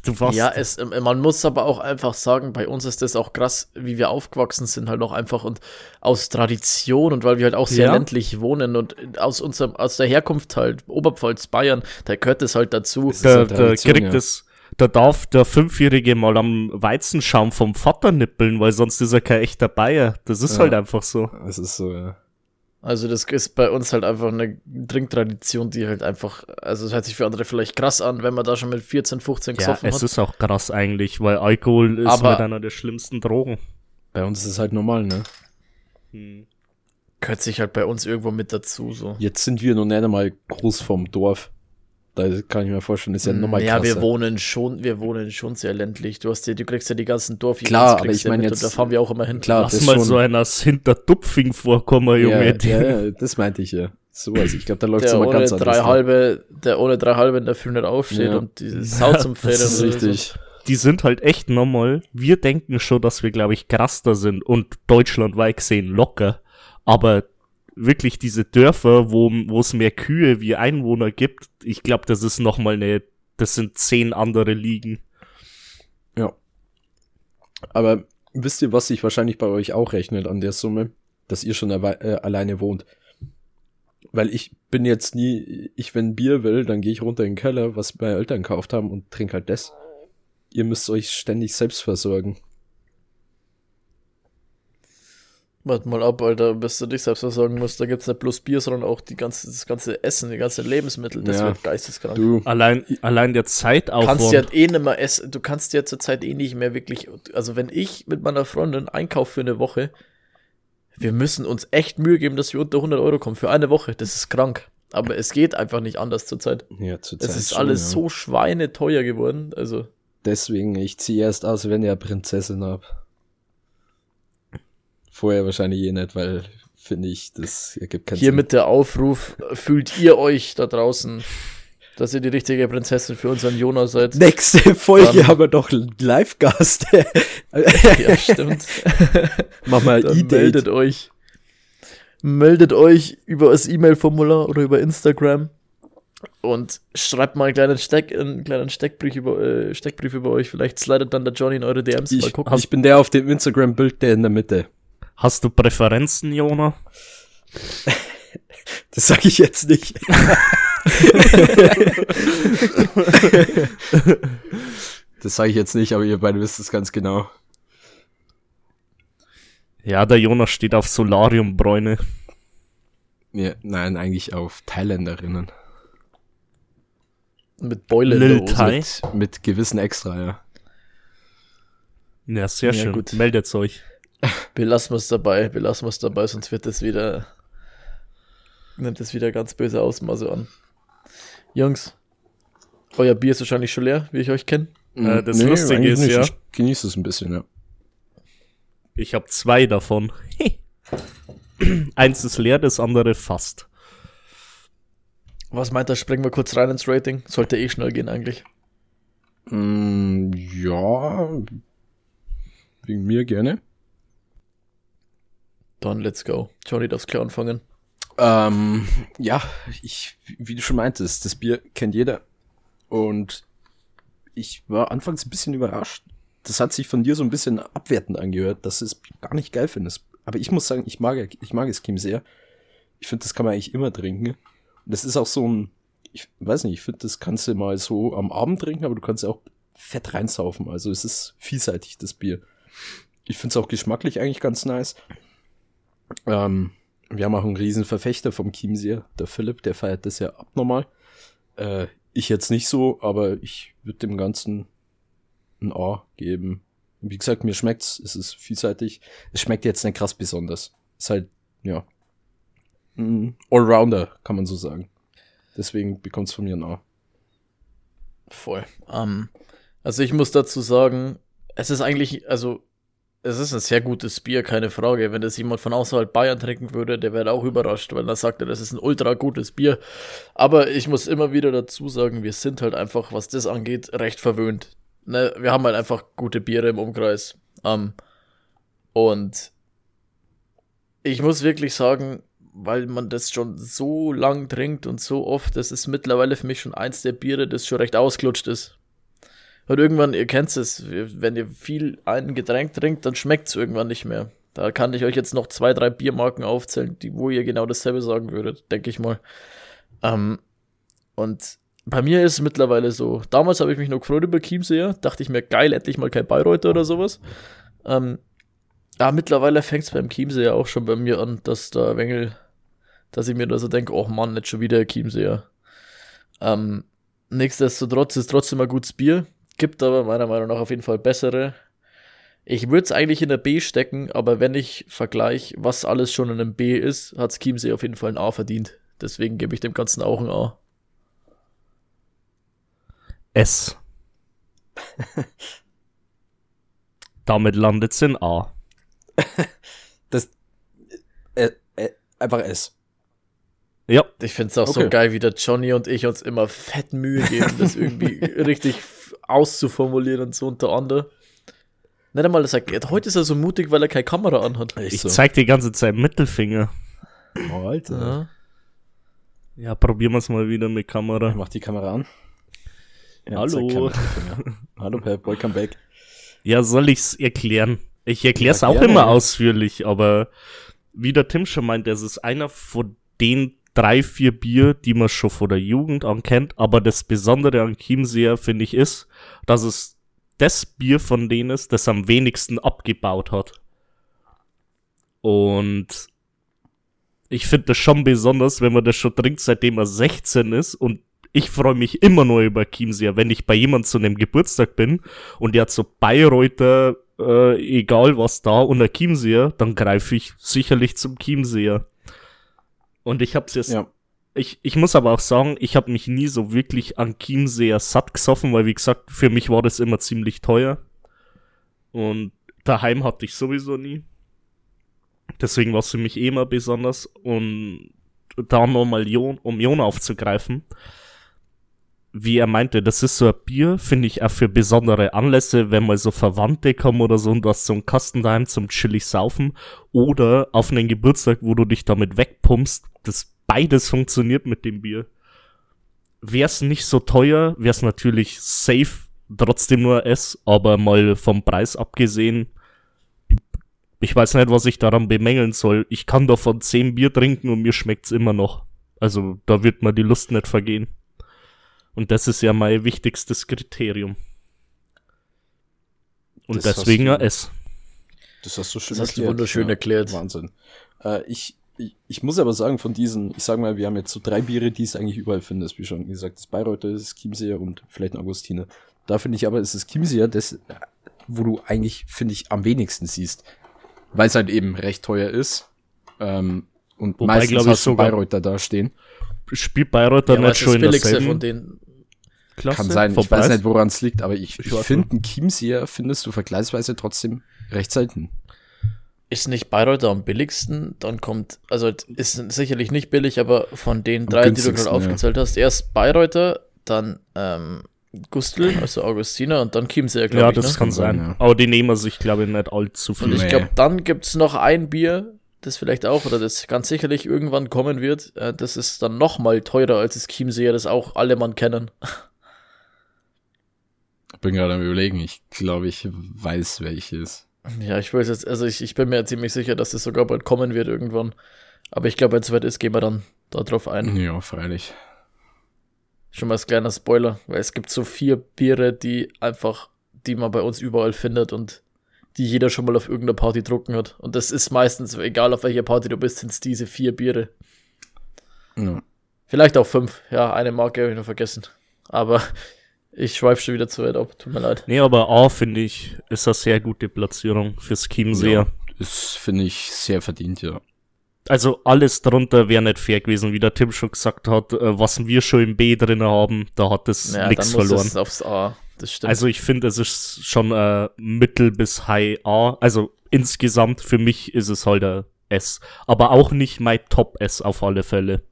Du warst ja, es, ähm, man muss aber auch einfach sagen, bei uns ist das auch krass, wie wir aufgewachsen sind, halt auch einfach und aus Tradition und weil wir halt auch sehr ja. ländlich wohnen und aus unserem, aus der Herkunft halt, Oberpfalz, Bayern, da gehört es halt dazu. Da, halt da kriegt ja. da darf der Fünfjährige mal am Weizenschaum vom Vater nippeln, weil sonst ist er kein echter Bayer. Das ist ja. halt einfach so. Es ist so, ja. Also das ist bei uns halt einfach eine Trinktradition, die halt einfach, also es hört sich für andere vielleicht krass an, wenn man da schon mit 14, 15 gesoffen ja, es hat. es ist auch krass eigentlich, weil Alkohol ist Aber halt einer der schlimmsten Drogen. Bei uns ist es halt normal, ne? Hm. Gehört sich halt bei uns irgendwo mit dazu, so. Jetzt sind wir noch nicht einmal groß vom Dorf. Da kann ich mir vorstellen, ist ja mm, nochmal krasser. Ja, wir wohnen schon, wir wohnen schon sehr ländlich. Du hast ja, du kriegst ja die ganzen Dorf Klar, aber ich meine jetzt, da fahren wir auch immer hin. Klar, Lass mal schon. so einer Hintertupfing vorkommen, Junge. Ja, ja, das meinte ich ja. So was. Ich glaube, da läuft es immer ganz anders. Drei halbe, der ohne drei halbe in der Früh nicht aufsteht und diese Sau zum Federn. das ist richtig. So. Die sind halt echt normal. Wir denken schon, dass wir, glaube ich, krasser sind und deutschlandweit gesehen locker. Aber wirklich diese Dörfer, wo es mehr Kühe wie Einwohner gibt, ich glaube, das ist noch mal eine, das sind zehn andere Ligen. Ja. Aber wisst ihr, was sich wahrscheinlich bei euch auch rechnet an der Summe, dass ihr schon äh, alleine wohnt? Weil ich bin jetzt nie, ich wenn Bier will, dann gehe ich runter in den Keller, was meine Eltern gekauft haben und trinke halt das. Ihr müsst euch ständig selbst versorgen. Warte mal ab, Alter, bis du dich selbst versorgen musst. Da gibt's nicht bloß Bier, sondern auch die ganze, das ganze Essen, die ganze Lebensmittel. Das ja. wird geisteskrank. Du. Allein, allein der Zeitaufwand. Kannst ja eh nicht mehr essen. Du kannst ja zurzeit eh nicht mehr wirklich. Also, wenn ich mit meiner Freundin einkaufe für eine Woche, wir müssen uns echt Mühe geben, dass wir unter 100 Euro kommen. Für eine Woche. Das ist krank. Aber es geht einfach nicht anders zurzeit. Ja, zurzeit. Es ist schon, alles ja. so schweineteuer geworden. Also. Deswegen, ich ziehe erst aus, wenn ihr Prinzessin habt. Vorher wahrscheinlich eh nicht, weil finde ich, das ergibt keinen Hier Sinn. mit der Aufruf, fühlt ihr euch da draußen, dass ihr die richtige Prinzessin für unseren Jonas seid? Nächste Folge Dann, haben wir doch Live-Gast. ja, stimmt. Mach mal e Meldet euch. Meldet euch über das E-Mail-Formular oder über Instagram und schreibt mal einen kleinen, Steck, einen kleinen Steckbrief, über, äh, Steckbrief über euch. Vielleicht slidet dann der Johnny in eure DMs. Ich, ich bin der auf dem Instagram-Bild, der in der Mitte. Hast du Präferenzen, Jona? Das sage ich jetzt nicht. das sage ich jetzt nicht, aber ihr beide wisst es ganz genau. Ja, der Jonas steht auf Solariumbräune. Ja, nein, eigentlich auf Thailänderinnen. Mit Beule mit, mit gewissen Extra, ja. Ja, sehr ja, schön. Gut. Meldet euch. Belassen wir es dabei, belassen wir es dabei, sonst wird das wieder, nimmt das wieder ganz böse Ausmaße an. Jungs, euer Bier ist wahrscheinlich schon leer, wie ich euch kenne. Äh, das nee, Lustige ist nicht. ja. Ich genieße es ein bisschen, ja. Ich habe zwei davon. Eins ist leer, das andere fast. Was meint er? Springen wir kurz rein ins Rating. Sollte eh schnell gehen eigentlich. Mm, ja. Wegen mir gerne. Dann let's go. Johnny darf's klar anfangen. Ähm, ja, ich, wie du schon meintest, das Bier kennt jeder. Und ich war anfangs ein bisschen überrascht. Das hat sich von dir so ein bisschen abwertend angehört, dass du es gar nicht geil findest. Aber ich muss sagen, ich mag, ich mag es Kim sehr. Ich finde, das kann man eigentlich immer trinken. Und das ist auch so ein, ich weiß nicht, ich finde, das kannst du mal so am Abend trinken, aber du kannst ja auch fett reinsaufen. Also es ist vielseitig, das Bier. Ich finde es auch geschmacklich eigentlich ganz nice. Ähm, wir haben auch einen riesen Verfechter vom Chiemseer, der Philipp, der feiert das ja abnormal. Äh, ich jetzt nicht so, aber ich würde dem Ganzen ein A geben. Wie gesagt, mir schmeckt's, es ist vielseitig. Es schmeckt jetzt nicht krass besonders. Ist halt, ja, ein Allrounder, kann man so sagen. Deswegen bekommt's von mir ein A. Voll. Um, ähm, also ich muss dazu sagen, es ist eigentlich, also es ist ein sehr gutes Bier, keine Frage. Wenn das jemand von außerhalb Bayern trinken würde, der wäre auch überrascht, weil er sagt, das ist ein ultra gutes Bier. Aber ich muss immer wieder dazu sagen, wir sind halt einfach, was das angeht, recht verwöhnt. Ne? Wir haben halt einfach gute Biere im Umkreis. Um, und ich muss wirklich sagen, weil man das schon so lang trinkt und so oft, das ist mittlerweile für mich schon eins der Biere, das schon recht ausgelutscht ist. Und irgendwann, ihr kennt es, wenn ihr viel ein Getränk trinkt, dann schmeckt es irgendwann nicht mehr. Da kann ich euch jetzt noch zwei, drei Biermarken aufzählen, die, wo ihr genau dasselbe sagen würdet, denke ich mal. Ähm, und bei mir ist es mittlerweile so, damals habe ich mich noch gefreut über Chiemseer, dachte ich mir, geil, endlich mal kein Bayreuther oder sowas. Ähm, ja, mittlerweile fängt es beim Chiemseer auch schon bei mir an, dass der Wengel, dass ich mir da so denke, oh Mann, nicht schon wieder Chiemseer. Ähm, nichtsdestotrotz ist trotzdem ein gutes Bier, gibt aber meiner Meinung nach auf jeden Fall bessere. Ich würde es eigentlich in der B stecken, aber wenn ich vergleiche, was alles schon in einem B ist, hat Chiemsee auf jeden Fall ein A verdient. Deswegen gebe ich dem Ganzen auch ein A. S. Damit landet es in A. Das. Äh, äh, einfach S. Ja. Ich finde es auch okay. so geil, wie der Johnny und ich uns immer fett Mühe geben, das irgendwie richtig auszuformulieren und so unter anderem. Nicht einmal, dass er, heute ist er so mutig, weil er keine Kamera anhat. Ich so. zeig die ganze Zeit Mittelfinger. Oh, Alter. Ja, ja probieren wir es mal wieder mit Kamera. Ich mach die Kamera an. Ja, Hallo. Hallo Pep, welcome back. Ja, soll ich's erklären? Ich erkläre es ja, auch immer ausführlich, aber wie der Tim schon meint, das ist einer von den drei, vier Bier, die man schon von der Jugend an kennt, aber das Besondere an Chiemseer, finde ich, ist, dass es das Bier von denen ist, das am wenigsten abgebaut hat. Und ich finde das schon besonders, wenn man das schon trinkt, seitdem er 16 ist und ich freue mich immer nur über Chiemseer, wenn ich bei jemand zu einem Geburtstag bin und der hat so Bayreuther, äh, egal was da, und der Chiemseer, dann greife ich sicherlich zum Chiemseer. Und ich hab's jetzt, ja. ich, ich muss aber auch sagen, ich habe mich nie so wirklich an Chiemseer satt gesoffen, weil wie gesagt, für mich war das immer ziemlich teuer. Und daheim hatte ich sowieso nie. Deswegen war es für mich eh immer besonders. Und da nochmal, um Jon aufzugreifen, wie er meinte, das ist so ein Bier, finde ich auch für besondere Anlässe, wenn mal so Verwandte kommen oder so und du hast so einen Kasten daheim zum chillig saufen oder auf einen Geburtstag, wo du dich damit wegpumpst. Das beides funktioniert mit dem Bier. Wär's nicht so teuer, wär's natürlich safe, trotzdem nur S, aber mal vom Preis abgesehen, ich weiß nicht, was ich daran bemängeln soll. Ich kann davon zehn Bier trinken und mir schmeckt's immer noch. Also da wird mir die Lust nicht vergehen. Und das ist ja mein wichtigstes Kriterium. Und das deswegen du, S. Das hast du schön das hast erklärt. Du wunderschön ja, erklärt. Wahnsinn. Äh, ich, ich, ich, muss aber sagen, von diesen, ich sag mal, wir haben jetzt so drei Biere, die es eigentlich überall findest, wie schon gesagt, das Bayreuther, das Chiemseer und vielleicht ein Augustiner. Da finde ich aber, ist das Chiemseer das, wo du eigentlich, finde ich, am wenigsten siehst. Weil es halt eben recht teuer ist. Ähm, und Wobei, meistens hast du Bayreuther da stehen spielt Bayreuth dann ja, nicht schon in derselben von den Klasse? Kann sein, ich weiß nicht, woran es liegt, aber ich, ich, ich finde, ein Chiemseer findest du vergleichsweise trotzdem recht selten. Ist nicht Bayreuth am billigsten? Dann kommt, also ist sicherlich nicht billig, aber von den drei, die du gerade aufgezählt ja. hast, erst Bayreuther, dann ähm, Gustl, also Augustiner und dann Chiemseer, glaube ja, ich. Ja, das ne? kann sein. Ja. Aber die nehmen sich, glaube ich, nicht allzu viel. Und ich glaube, dann gibt es noch ein Bier, das vielleicht auch, oder das ganz sicherlich irgendwann kommen wird. Äh, das ist dann noch mal teurer als das Chiemseer, das auch alle Mann kennen. Ich bin gerade am überlegen, ich glaube, ich weiß welches. Ja, ich weiß jetzt, also ich, ich bin mir ziemlich sicher, dass das sogar bald kommen wird irgendwann. Aber ich glaube, wenn es weit ist, gehen wir dann darauf ein. Ja, freilich. Schon mal als kleiner Spoiler, weil es gibt so vier Biere, die einfach, die man bei uns überall findet und die jeder schon mal auf irgendeiner Party drucken hat. Und das ist meistens, egal auf welcher Party du bist, sind es diese vier Biere. Ja. Vielleicht auch fünf. Ja, eine Marke habe ich noch vergessen. Aber ich schweife schon wieder zu weit ab. Tut mir leid. Nee, aber A, finde ich, ist eine sehr gute Platzierung fürs Chiemseer. Ja, ist, finde ich, sehr verdient, ja. Also alles drunter wäre nicht fair gewesen, wie der Tim schon gesagt hat, äh, was wir schon im B drin haben, da hat es ja, nichts verloren. Es aufs A das stimmt. Also ich finde, es ist schon äh, Mittel bis High A. Also insgesamt für mich ist es halt ein S. Aber auch nicht mein Top S auf alle Fälle.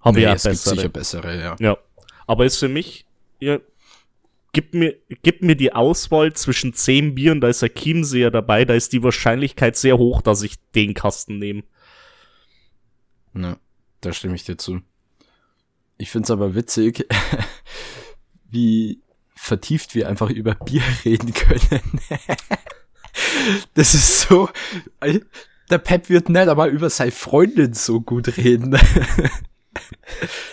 Haben nee, ja es bessere. Gibt sicher bessere, ja. Ja. Aber ist für mich, ja, gib mir, gib mir die Auswahl zwischen zehn Bieren, da ist ein Chiemseer dabei, da ist die Wahrscheinlichkeit sehr hoch, dass ich den Kasten nehme. Na, da stimme ich dir zu. Ich find's aber witzig, wie vertieft wir einfach über Bier reden können. das ist so, der Pep wird nicht aber über seine Freundin so gut reden.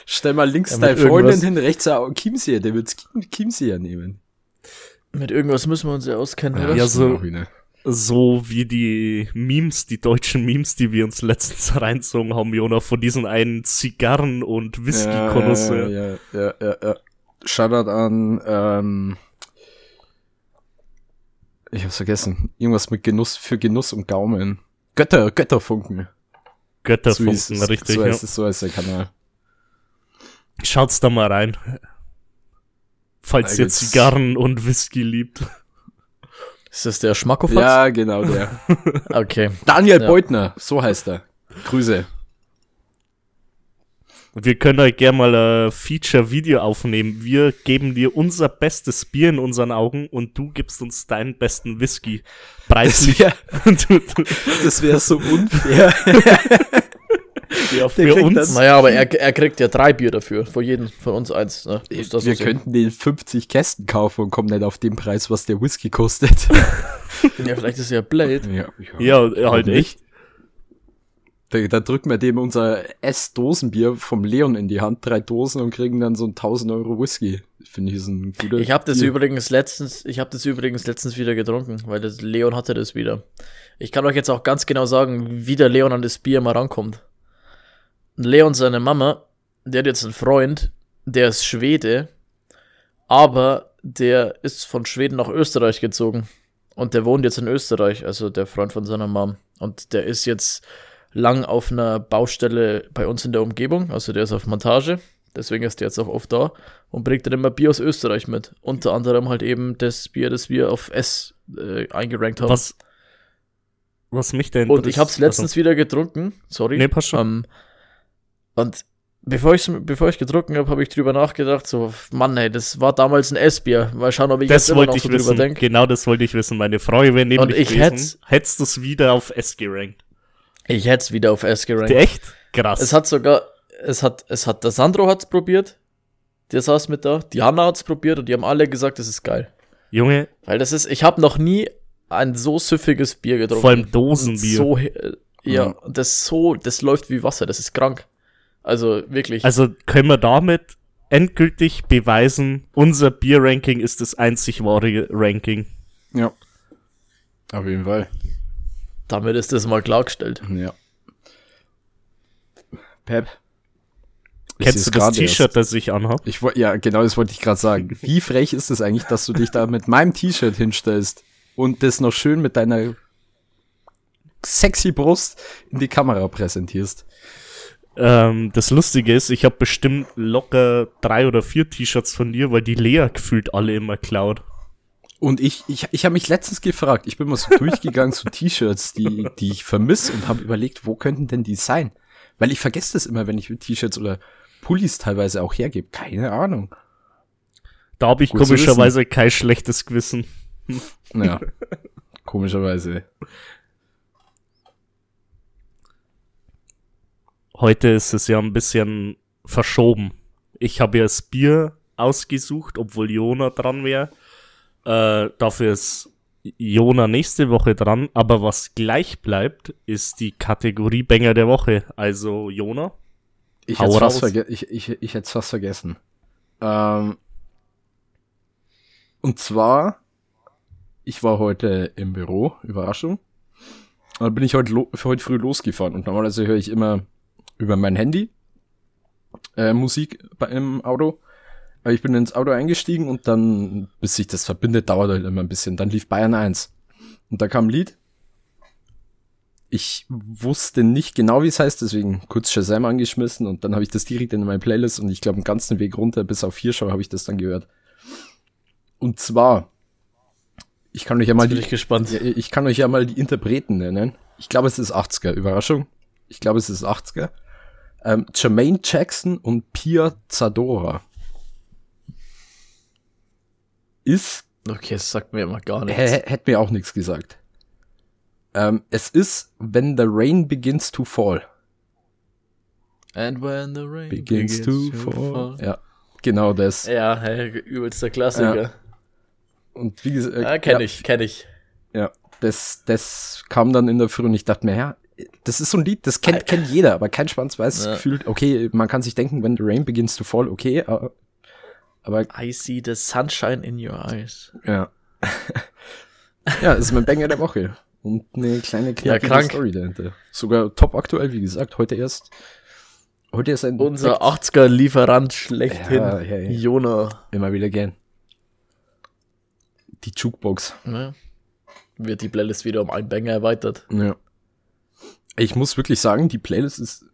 Stell mal links Ja, deine Freundin hin, rechts Chiemseer, der wird Chiemseer nehmen. Mit irgendwas müssen wir uns ja auskennen? Ja, stimmt so- wieder. So wie die Memes, die deutschen Memes, die wir uns letztens reinzogen haben, Jona, von diesen einen Zigarren- und Whisky-Konnoisseur. Ja, ja, ja, ja, ja. Shoutout an, ähm, ich hab's vergessen. Irgendwas mit Genuss, für Genuss und Gaumen. Götter, Götterfunken. Götterfunken, so ist richtig, so ja. heißt es, so heißt der Kanal. Schaut's da mal rein. Falls ihr Zigarren und Whisky liebt. Ist das der Schmackofatz? Ja, genau, der. Okay. Daniel Ja. Beutner, so heißt er. Grüße. Wir können euch gerne mal ein Feature-Video aufnehmen. Wir geben dir unser bestes Bier in unseren Augen und du gibst uns deinen besten Whisky. Das Preislich. wäre das wär so unfair. ja, für uns. das- Naja, aber er, er kriegt ja drei Bier dafür. Vor jedem von uns eins. Ne? Wir sehen. könnten den 50 Kästen kaufen und kommen nicht auf den Preis, was der Whisky kostet. Ja, vielleicht ist ja Blade. Ja, halt Warum echt. Da, da drücken wir dem unser S-Dosenbier vom Leon in die Hand, drei Dosen und kriegen dann so ein 1000 Euro Whisky. Finde ich ist ein guter. Ich habe das Deal. übrigens letztens, ich habe das übrigens letztens wieder getrunken, weil das Leon hatte das wieder. Ich kann euch jetzt auch ganz genau sagen, wie der Leon an das Bier mal rankommt. Leon, seine Mama, der hat jetzt einen Freund, der ist Schwede, aber der ist von Schweden nach Österreich gezogen. Und der wohnt jetzt in Österreich, also der Freund von seiner Mom. Und der ist jetzt lang auf einer Baustelle bei uns in der Umgebung, also der ist auf Montage. Deswegen ist der jetzt auch oft da und bringt dann immer Bier aus Österreich mit. Unter anderem halt eben das Bier, das wir auf S äh, eingerankt haben. Was, was mich denn und ich habe es letztens wieder getrunken. Sorry. Nee, passt schon. Ähm, und bevor ich bevor ich getrunken habe, habe ich drüber nachgedacht, so, Mann, ey, das war damals ein S-Bier. Mal schauen, ob ich das jetzt immer noch ich so drüber wissen. denke. Genau das wollte ich wissen. Meine Frage wäre nämlich ich gewesen, hättest du es wieder auf S gerankt. Ich hätte es wieder auf S gerankt. Echt? Krass. Es hat sogar, es hat, es hat, der Sandro hat's probiert. Der saß mit da. Die Hanna hat's probiert und die haben alle gesagt, das ist geil. Junge, Weil das ist, ich habe noch nie ein so süffiges Bier getrunken. vor allem Und Dosenbier. So, ja, Mhm. das so, das läuft wie Wasser, das ist krank. Also wirklich. Also können wir damit endgültig beweisen, unser Bier-Ranking ist das einzig wahre Ranking. Ja. Auf jeden Fall. damit ist das mal klargestellt. Ja. Pep. Ich Kennst du das T-Shirt, das ich anhab? Ich wollte, ja, genau das wollte ich gerade sagen. Wie frech ist es eigentlich, dass du dich da mit meinem T-Shirt hinstellst und das noch schön mit deiner sexy Brust in die Kamera präsentierst? Ähm, das Lustige ist, ich habe bestimmt locker drei oder vier T-Shirts von dir, weil die Lea gefühlt alle immer klaut. Und ich, ich, ich habe mich letztens gefragt, ich bin mal so durchgegangen zu T-Shirts, die, die ich vermisse und habe überlegt, wo könnten denn die sein? Weil ich vergesse das immer, wenn ich mit T-Shirts oder Pullis teilweise auch hergebe. Keine Ahnung. Da habe ich Gut komischerweise kein schlechtes Gewissen. Ja, komischerweise. Heute ist es ja ein bisschen verschoben. Ich habe ja das Bier ausgesucht, obwohl Jona dran wäre. Äh, dafür ist Jona nächste Woche dran. Aber was gleich bleibt, ist die Kategorie Banger der Woche. Also Jona. Ich hätte es verge fast vergessen. Ähm, und zwar, ich war heute im Büro, Überraschung. Und dann bin ich heute, heute früh losgefahren. Und normalerweise höre ich immer über mein Handy äh, Musik bei, im Auto. Aber ich bin ins Auto eingestiegen und dann, bis sich das verbindet, dauert halt immer ein bisschen. Dann lief Bayern 1. Und da kam ein Lied. Ich wusste nicht genau, wie es heißt, deswegen kurz Shazam angeschmissen und dann habe ich das direkt in meine Playlist und ich glaube, den ganzen Weg runter bis auf Vierschau habe ich das dann gehört. Und zwar, ich kann euch ja mal die, ich ich kann euch ja mal die Interpreten nennen. Ich glaube, es ist 80er, Überraschung. Ich glaube, es ist 80er. Ähm, Jermaine Jackson und Pia Zadora. Ist Okay, das sagt mir immer gar nichts. Hä- Hätte mir auch nichts gesagt. Ähm, es ist When the Rain Begins to Fall. And when the rain Begins, to, fall. Ja. Genau das. Ja, hey, übelster Klassiker. Und wie gesagt, Ja, kenn ja, ich, kenn ich. Ja, das, das kam dann in der Früh und ich dachte mir, ja, das ist so ein Lied, das kennt, kennt jeder, aber kein Schwanz weiß Ja. gefühlt, okay, man kann sich denken, when the rain begins to fall, okay, aber, aber I see the sunshine in your eyes. ja. ja, das ist mein Banger der Woche. Und eine kleine knackige krank. Story dahinter. Sogar top aktuell, wie gesagt, heute erst, heute ist ein Unser 80er-Lieferant schlechthin. Ja, ja, ja. Jona. immer wieder gern. Die Jukebox. Ne? Wird die Playlist wieder um einen Banger erweitert. Ja. Ich muss wirklich sagen, die Playlist ist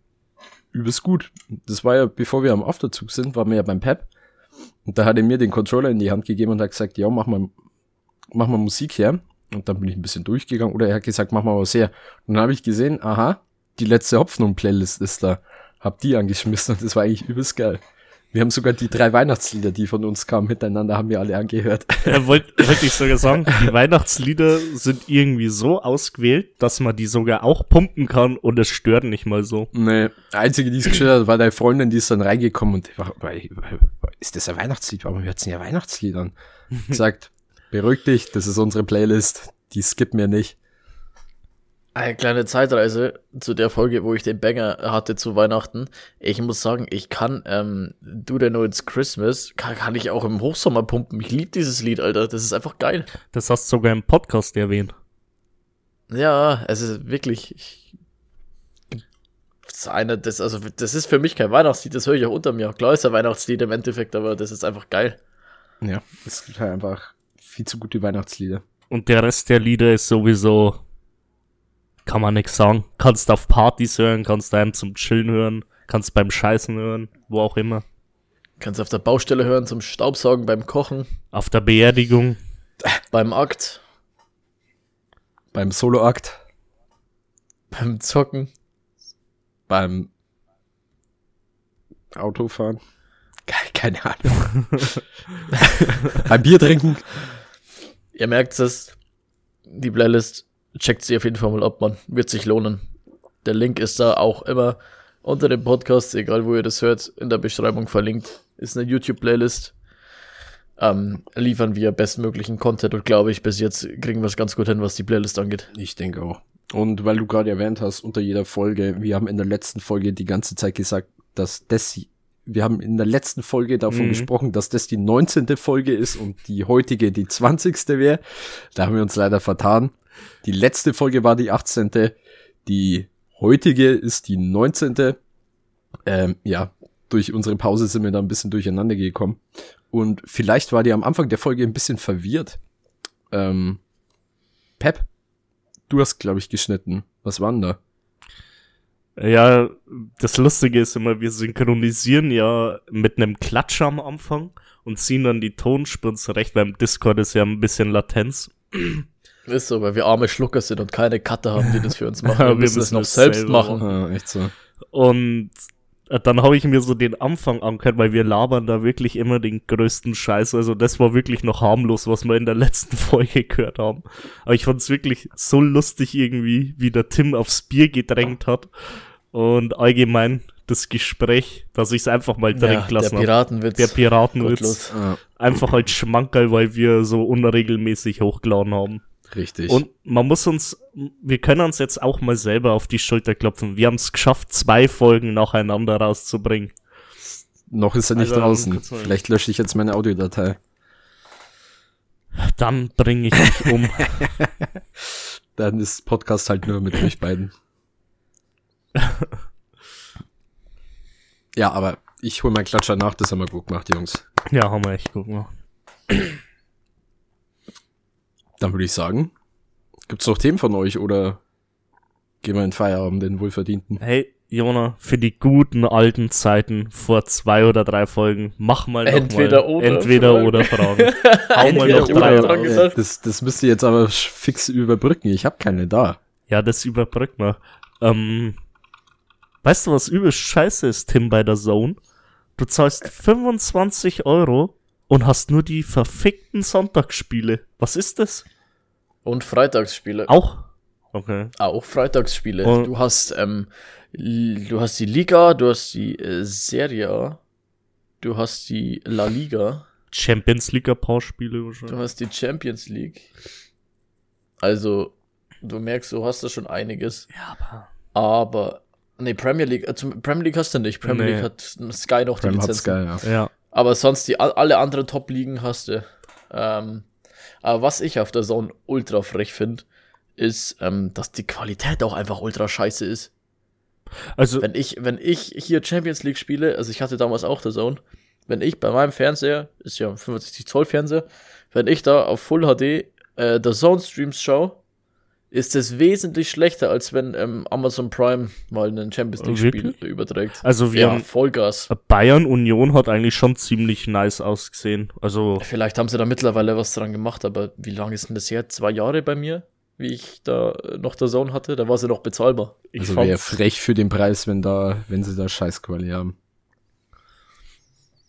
übelst gut. Das war ja, bevor wir am Afterzug sind, waren wir ja beim Pep. Und da hat er mir den Controller in die Hand gegeben und hat gesagt, ja, mach mal, mach mal Musik her. Und dann bin ich ein bisschen durchgegangen. Oder er hat gesagt, mach mal was her. Und dann habe ich gesehen, aha, die letzte Hopfnung-Playlist ist da. Hab die angeschmissen und das war eigentlich übelst geil. Wir haben sogar die drei Weihnachtslieder, die von uns kamen, hintereinander, haben wir alle angehört. Ja, wollte wollt ich sogar sagen, die Weihnachtslieder sind irgendwie so ausgewählt, dass man die sogar auch pumpen kann und es stört nicht mal so. Nee, einzige, die es gestört hat, war deine Freundin, die ist dann reingekommen und war, ist das ein Weihnachtslied? Warum hört sie ja Weihnachtslied an? Sagt, beruhig dich, das ist unsere Playlist, die skippt mir nicht. Eine kleine Zeitreise zu der Folge, wo ich den Banger hatte zu Weihnachten. Ich muss sagen, ich kann ähm, Do They Know It's Christmas, kann, kann ich auch im Hochsommer pumpen. Ich liebe dieses Lied, Alter. Das ist einfach geil. Das hast du sogar im Podcast erwähnt. Ja, es ist wirklich. Ich, das ist eine, das, also, das ist für mich kein Weihnachtslied, das höre ich auch unter mir. Klar ist ein Weihnachtslied im Endeffekt, aber das ist einfach geil. Ja, es gibt halt einfach viel zu gute Weihnachtslieder. Und der Rest der Lieder ist sowieso, kann man nix sagen. Kannst auf Partys hören, kannst daheim zum Chillen hören, kannst beim Scheißen hören, wo auch immer. Kannst auf der Baustelle hören, zum Staubsaugen, beim Kochen, Auf der Beerdigung. beim Akt, Beim Soloakt, beim Zocken. beim Autofahren. Ke- Keine Ahnung. beim Bier trinken. Ihr merkt es, die Playlist checkt sie auf jeden Fall mal ab, man. Wird sich lohnen. Der Link ist da auch immer unter dem Podcast, egal wo ihr das hört, in der Beschreibung verlinkt. Ist eine YouTube-Playlist. Ähm, liefern wir bestmöglichen Content und glaube ich, bis jetzt kriegen wir es ganz gut hin, was die Playlist angeht. Ich denke auch. Und weil du gerade erwähnt hast, unter jeder Folge, wir haben in der letzten Folge die ganze Zeit gesagt, dass das, wir haben in der letzten Folge davon Mhm. gesprochen, dass das die 19. Folge ist und die heutige die 20. wäre. Da haben wir uns leider vertan. Die letzte Folge war die 18. Die heutige ist die 19. Ähm, ja, durch unsere Pause sind wir da ein bisschen durcheinander gekommen. Und vielleicht war die am Anfang der Folge ein bisschen verwirrt. Ähm, Pep, du hast, glaube ich, geschnitten. Was war denn da? Ja, das Lustige ist immer, wir synchronisieren ja mit einem Klatscher am Anfang und ziehen dann die Tonspuren zurecht, weil im Discord ist ja ein bisschen Latenz. Ist so, weil wir arme Schlucker sind und keine Cutter haben, die das für uns machen. Ja, Wir wir müssen es noch selbst selber machen. Ah, echt so. Und äh, dann habe ich mir so den Anfang angehört, weil wir labern da wirklich immer den größten Scheiß. Also das war wirklich noch harmlos, was wir in der letzten Folge gehört haben. Aber ich fand es wirklich so lustig irgendwie, wie der Tim aufs Bier gedrängt hat. Und allgemein das Gespräch, dass ich es einfach mal Ja, drängt der lassen habe. Piratenwitz. Der Piratenwitz. Gottlos. Einfach als Schmankerl, weil wir so unregelmäßig hochgeladen haben. Richtig. Und man muss uns, wir können uns jetzt auch mal selber auf die Schulter klopfen. Wir haben es geschafft, zwei Folgen nacheinander rauszubringen. noch ist er nicht Also, draußen. Vielleicht lösche ich jetzt meine Audiodatei. Dann bringe ich mich um. Dann ist Podcast halt nur mit euch beiden. ja, aber ich hol meinen Klatscher nach, das haben wir gut gemacht, Jungs. ja, haben wir echt gut gemacht. Dann würde ich sagen, gibt's noch Themen von euch oder gehen wir in Feierabend, den wohlverdienten? Hey, Jona, für die guten alten Zeiten vor zwei oder drei Folgen, mach mal noch Entweder mal oder entweder Fragen. oder Fragen. Hau mal noch oder drei. dran gedacht. Das, das müsst ihr jetzt aber fix überbrücken. Ich habe keine da. Ja, das überbrückt man. Ähm, weißt du, was übelst scheiße ist, Tim, bei der Zone? Du zahlst 25 Euro und hast nur die verfickten Sonntagsspiele. Was ist das? Und Freitagsspiele. Auch? Okay. Auch Freitagsspiele. Und- du hast, ähm, du hast die Liga, du hast die äh, Serie A, du hast die La Liga, Champions League ein paar Spiele du wahrscheinlich. hast die Champions League. Also, du merkst, du hast da schon einiges. Ja, aber. Aber, nee, Premier League, äh, zum, Premier League hast du nicht. Premier Nee. League hat Sky noch die Prime hat's Lizenzen. geil, ja. Ja. Aber sonst die, alle anderen Top-Ligen hast du. Ähm, aber was ich auf der Zone ultra frech finde, ist, ähm, dass die Qualität auch einfach ultra scheiße ist. Also, Wenn ich, wenn ich hier Champions League spiele, also ich hatte damals auch der Zone, wenn ich bei meinem Fernseher, ist ja ein 65 Zoll Fernseher, wenn ich da auf Full HD äh, der Zone Streams schaue, ist es wesentlich schlechter, als wenn ähm, Amazon Prime mal einen Champions League Spiel Wirklich? überträgt. also wir ja, haben Vollgas. Bayern Union hat eigentlich schon ziemlich nice ausgesehen. Also, Vielleicht haben sie da mittlerweile was dran gemacht, aber wie lange ist denn das her? Zwei Jahre bei mir, wie ich da noch der Zone hatte? Da war sie noch bezahlbar. ich Also wäre frech für den Preis, wenn da, wenn sie da Scheißquali haben.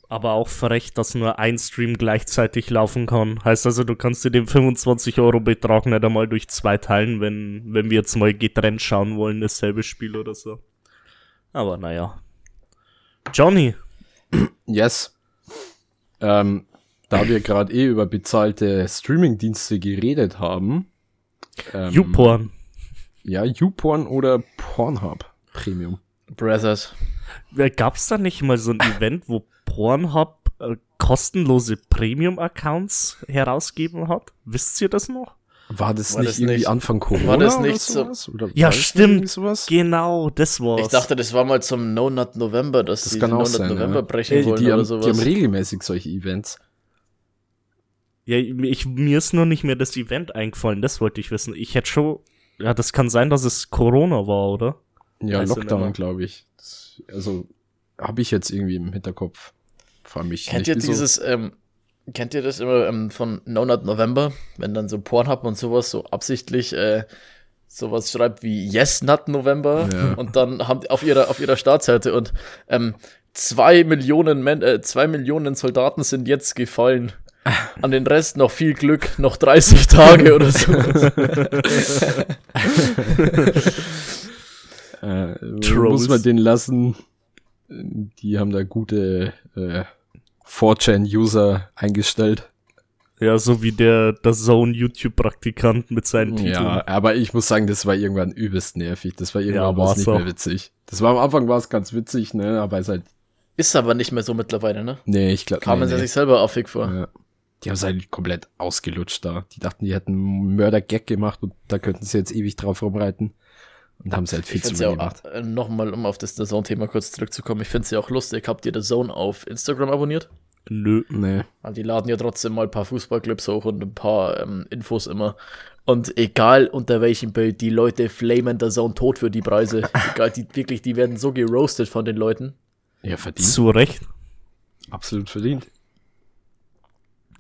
Aber auch frech, dass nur ein Stream gleichzeitig laufen kann. Heißt also, du kannst dir den 25 Euro Betrag nicht einmal durch zwei teilen, wenn, wenn wir jetzt mal getrennt schauen wollen, dasselbe Spiel oder so. Aber naja. Johnny, Yes. Ähm, da wir gerade eh über bezahlte Streaming-Dienste geredet haben. Ähm, YouPorn. Ja, YouPorn oder Pornhub Premium. Brothers. Gab es da nicht mal so ein Event, wo Pornhub äh, kostenlose Premium-Accounts herausgeben hat? Wisst ihr das noch? War das War nicht das irgendwie nicht- Anfang Corona war das oder nicht so- sowas? Oder Ja, stimmt. Sowas? Genau, das war's. Ich dachte, das war mal zum No Nut November, dass Das sie kann auch No Nut sein. November ja. brechen Ey, wollen die, oder haben, sowas. die haben regelmäßig solche Events. Ja, ich, mir ist nur nicht mehr das Event eingefallen, das wollte ich wissen. Ich hätte schon. Ja, das kann sein, dass es Corona war, oder? Ja, Weiß. Lockdown, glaube ich. Das, also habe ich jetzt irgendwie im Hinterkopf. Vor mich Kennt nicht ihr dieses, ähm, kennt ihr das immer ähm, von No Nut November, wenn dann so Pornhub und sowas so absichtlich äh, sowas schreibt wie Yes Nut November Ja. und dann haben die auf ihrer auf ihrer Startseite und ähm, zwei Millionen Men äh, zwei Millionen Soldaten sind jetzt gefallen. An den Rest noch viel Glück, noch 30 Tage oder so. Äh, muss man den lassen. Die haben da gute äh, 4chan-User eingestellt. Ja, so wie der, der Zone-YouTube-Praktikant mit seinen Titeln. Ja, aber ich muss sagen, das war irgendwann übelst nervig. Das war irgendwann Ja, war's nicht auch. mehr witzig. Das war am Anfang war es ganz witzig, ne? Aber es halt, Ist aber nicht mehr so mittlerweile, ne? nee, ich glaube, Kamen nee, sie nee. sich selber affig vor. Ja. Die haben es halt komplett ausgelutscht da. Die dachten, die hätten einen Mörder-Gag gemacht und da könnten sie jetzt ewig drauf rumreiten. Und haben sie halt viel Ich zu finde wenig gemacht. auch, äh, nochmal, um auf das The Zone-Thema kurz zurückzukommen, ich finde es ja auch lustig. Habt ihr The Zone auf Instagram abonniert? Nö. Nee. Weil die laden ja trotzdem mal ein paar Fußballclips hoch und ein paar ähm, Infos immer. Und egal unter welchem Bild, die Leute flamen The Zone tot für die Preise. egal, die wirklich, die werden so geroastet von den Leuten. Ja, verdient. Zu Recht. Absolut verdient.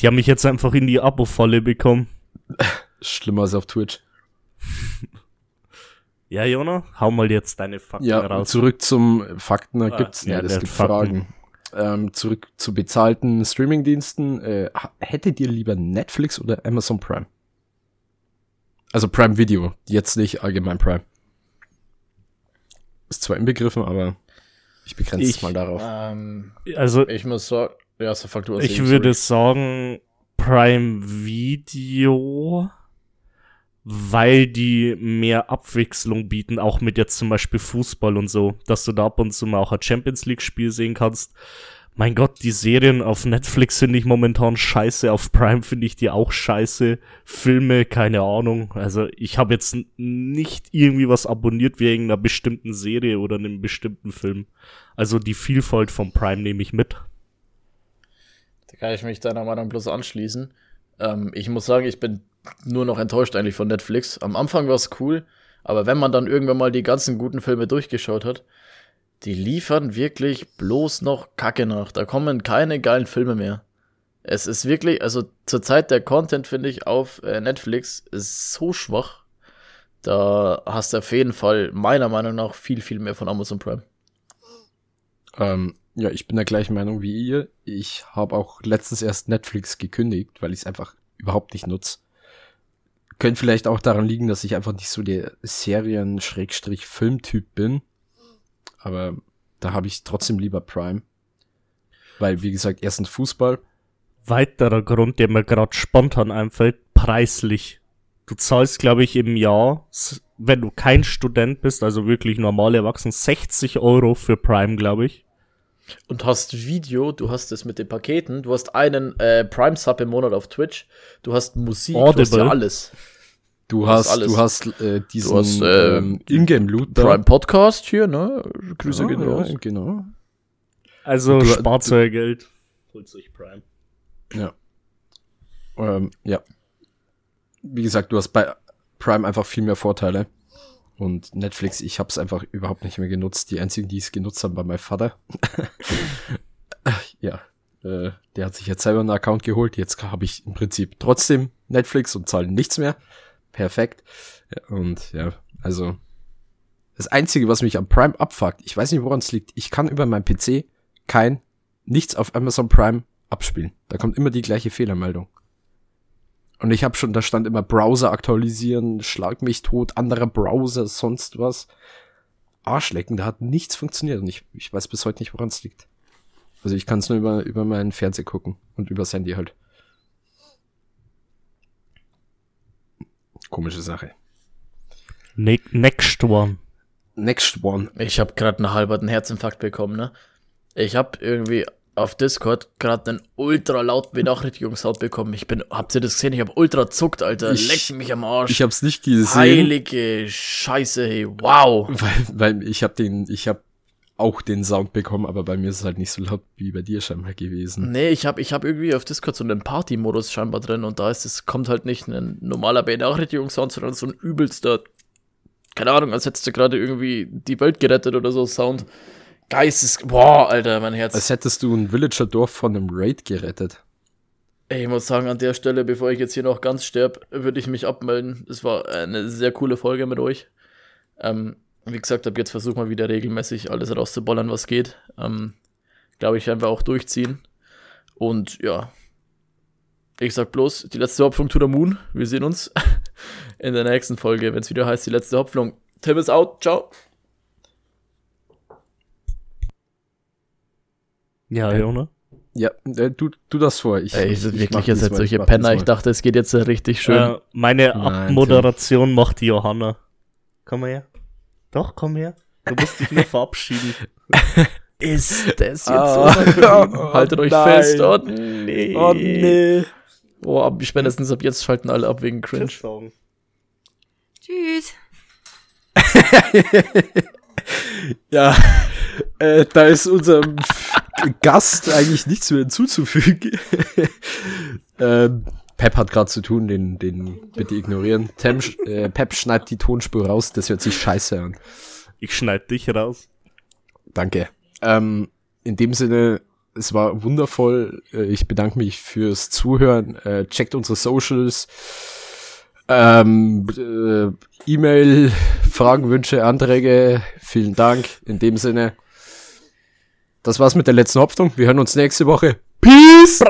Die haben mich jetzt einfach in die Abo-Falle bekommen. Schlimmer als auf Twitch. Ja, Jona, hau mal jetzt deine Fakten Ja, raus. zurück zum Fakten, da Ah, gibt's, ja, ja, das gibt Fakten. Fragen. Ähm, zurück zu bezahlten Streamingdiensten. Äh, hättet ihr lieber Netflix oder Amazon Prime? Also Prime Video, jetzt nicht allgemein Prime. Ist zwar inbegriffen, aber ich begrenze es Ich- mal darauf. Ähm, Also, ich muss sagen, ja, so fang du ich würde sorry. sagen Prime Video, weil die mehr Abwechslung bieten, auch mit jetzt zum Beispiel Fußball und so, dass du da ab und zu mal auch ein Champions League Spiel sehen kannst. Mein Gott, die Serien auf Netflix finde ich momentan scheiße, auf Prime finde ich die auch scheiße. Filme, keine Ahnung. Also ich habe jetzt nicht irgendwie was abonniert wegen einer bestimmten Serie oder einem bestimmten Film. Also die Vielfalt von Prime nehme ich mit. Da kann ich mich deiner Meinung bloß anschließen. Ähm, ich muss sagen, ich bin nur noch enttäuscht eigentlich von Netflix. Am Anfang war es cool, aber wenn man dann irgendwann mal die ganzen guten Filme durchgeschaut hat, die liefern wirklich bloß noch Kacke nach. Da kommen keine geilen Filme mehr. Es ist wirklich, also zurzeit der Content, finde ich, auf äh, Netflix ist so schwach. Da hast du auf jeden Fall meiner Meinung nach viel, viel mehr von Amazon Prime. Ähm, ja, ich bin der gleichen Meinung wie ihr. Ich habe auch letztens erst Netflix gekündigt, weil ich es einfach überhaupt nicht nutze. Könnte vielleicht auch daran liegen, dass ich einfach nicht so der Serien-Filmtyp bin. Aber da habe ich trotzdem lieber Prime. weil, wie gesagt, erstens Fußball. Weiterer Grund, der mir gerade spontan einfällt, preislich. Du zahlst, glaube ich, im Jahr, wenn du kein Student bist, also wirklich normal erwachsen, 60 Euro für Prime, glaube ich. Und hast Video, du hast es mit den Paketen, du hast einen äh, Prime-Sub im Monat auf Twitch, du hast Musik, du hast Audible. ja alles. Du Du hast alles. du hast äh, diesen Du hast, äh, ähm, Ingame-Loot. Prime Podcast hier, ne? Grüße Ah, gehen ja, raus. genau. Also Du- spart euer Geld. Holt euch Prime. Ja. Ähm, ja. Wie gesagt, du hast bei Prime einfach viel mehr Vorteile. Und Netflix, ich habe es einfach überhaupt nicht mehr genutzt. Die einzigen, die es genutzt haben, war mein Vater. ja. Äh, der hat sich jetzt selber einen Account geholt. Jetzt habe ich im Prinzip trotzdem Netflix und zahle nichts mehr. Perfekt. Und ja, also das Einzige, was mich am Prime abfuckt, ich weiß nicht, woran es liegt. Ich kann über meinen PC kein, nichts auf Amazon Prime abspielen. Da kommt immer die gleiche Fehlermeldung. Und ich habe schon, da stand immer Browser aktualisieren, schlag mich tot, anderer Browser, sonst was. Arschlecken, da hat nichts funktioniert und ich, ich weiß bis heute nicht, woran es liegt. Also ich kann es nur über, über meinen Fernseher gucken und übers Handy halt. Komische Sache. Ne next one. Next one. Ich habe gerade einen halberten Herzinfarkt bekommen, ne? Ich habe irgendwie auf Discord gerade einen ultra lauten Benachrichtigungssound bekommen. Ich bin, habt ihr das gesehen? Ich habe ultra zuckt, Alter. Ich- Leck mich am Arsch. Ich hab's nicht gesehen. Heilige Scheiße, hey. Wow. Weil, weil ich habe den, ich habe auch den Sound bekommen, aber bei mir ist es halt nicht so laut wie bei dir scheinbar gewesen. Nee, ich habe ich hab irgendwie auf Discord so einen Party-Modus scheinbar drin und da ist es, kommt halt nicht ein normaler Benachrichtigungssound, sondern so ein übelster, keine Ahnung, als hättest du gerade irgendwie die Welt gerettet oder so Sound. Geistes, boah, Alter, mein Herz. Als hättest du ein Villager-Dorf von einem Raid gerettet. Ey, ich muss sagen, an der Stelle, bevor ich jetzt hier noch ganz sterb, würde ich mich abmelden. Es war eine sehr coole Folge mit euch. Ähm, wie gesagt, ab jetzt versuch mal wieder regelmäßig alles rauszuballern, was geht. Ähm, Glaube ich, werden wir auch durchziehen. Und ja, ich sag bloß, die letzte Hoffnung to the Moon. Wir sehen uns in der nächsten Folge, wenn es wieder heißt, die letzte Hoffnung. Tim ist out. Ciao. Ja, Jona. Ja, äh, du, du das vor. Ich, Ey, ich, ich, ich wirklich jetzt diesmal, solche Penner. Ich dachte, es geht jetzt richtig schön. Äh, meine Nein, Abmoderation macht die Johanna. Komm mal her. Doch, komm her. Du musst dich nur verabschieden. Ist das jetzt Ah. so? Haltet euch Nein. fest. Oh nee. Oh nee. Oh, ab, spätestens ab jetzt schalten alle ab wegen Cringe. Tschüss. Ja, äh, da ist unserem Gast eigentlich nichts mehr hinzuzufügen. ähm, Pep hat gerade zu tun, den, den bitte ignorieren. Tem, äh, Pep schneidet die Tonspur raus, das hört sich scheiße an. Ich schneid dich raus. Danke. Ähm, in dem Sinne, es war wundervoll. Äh, Ich bedanke mich fürs Zuhören. Äh, checkt unsere Socials. Ähm, äh, E-Mail, Fragen, Wünsche, Anträge. Vielen Dank. In dem Sinne. Das war's mit der letzten Hoffnung. Wir hören uns nächste Woche. Peace!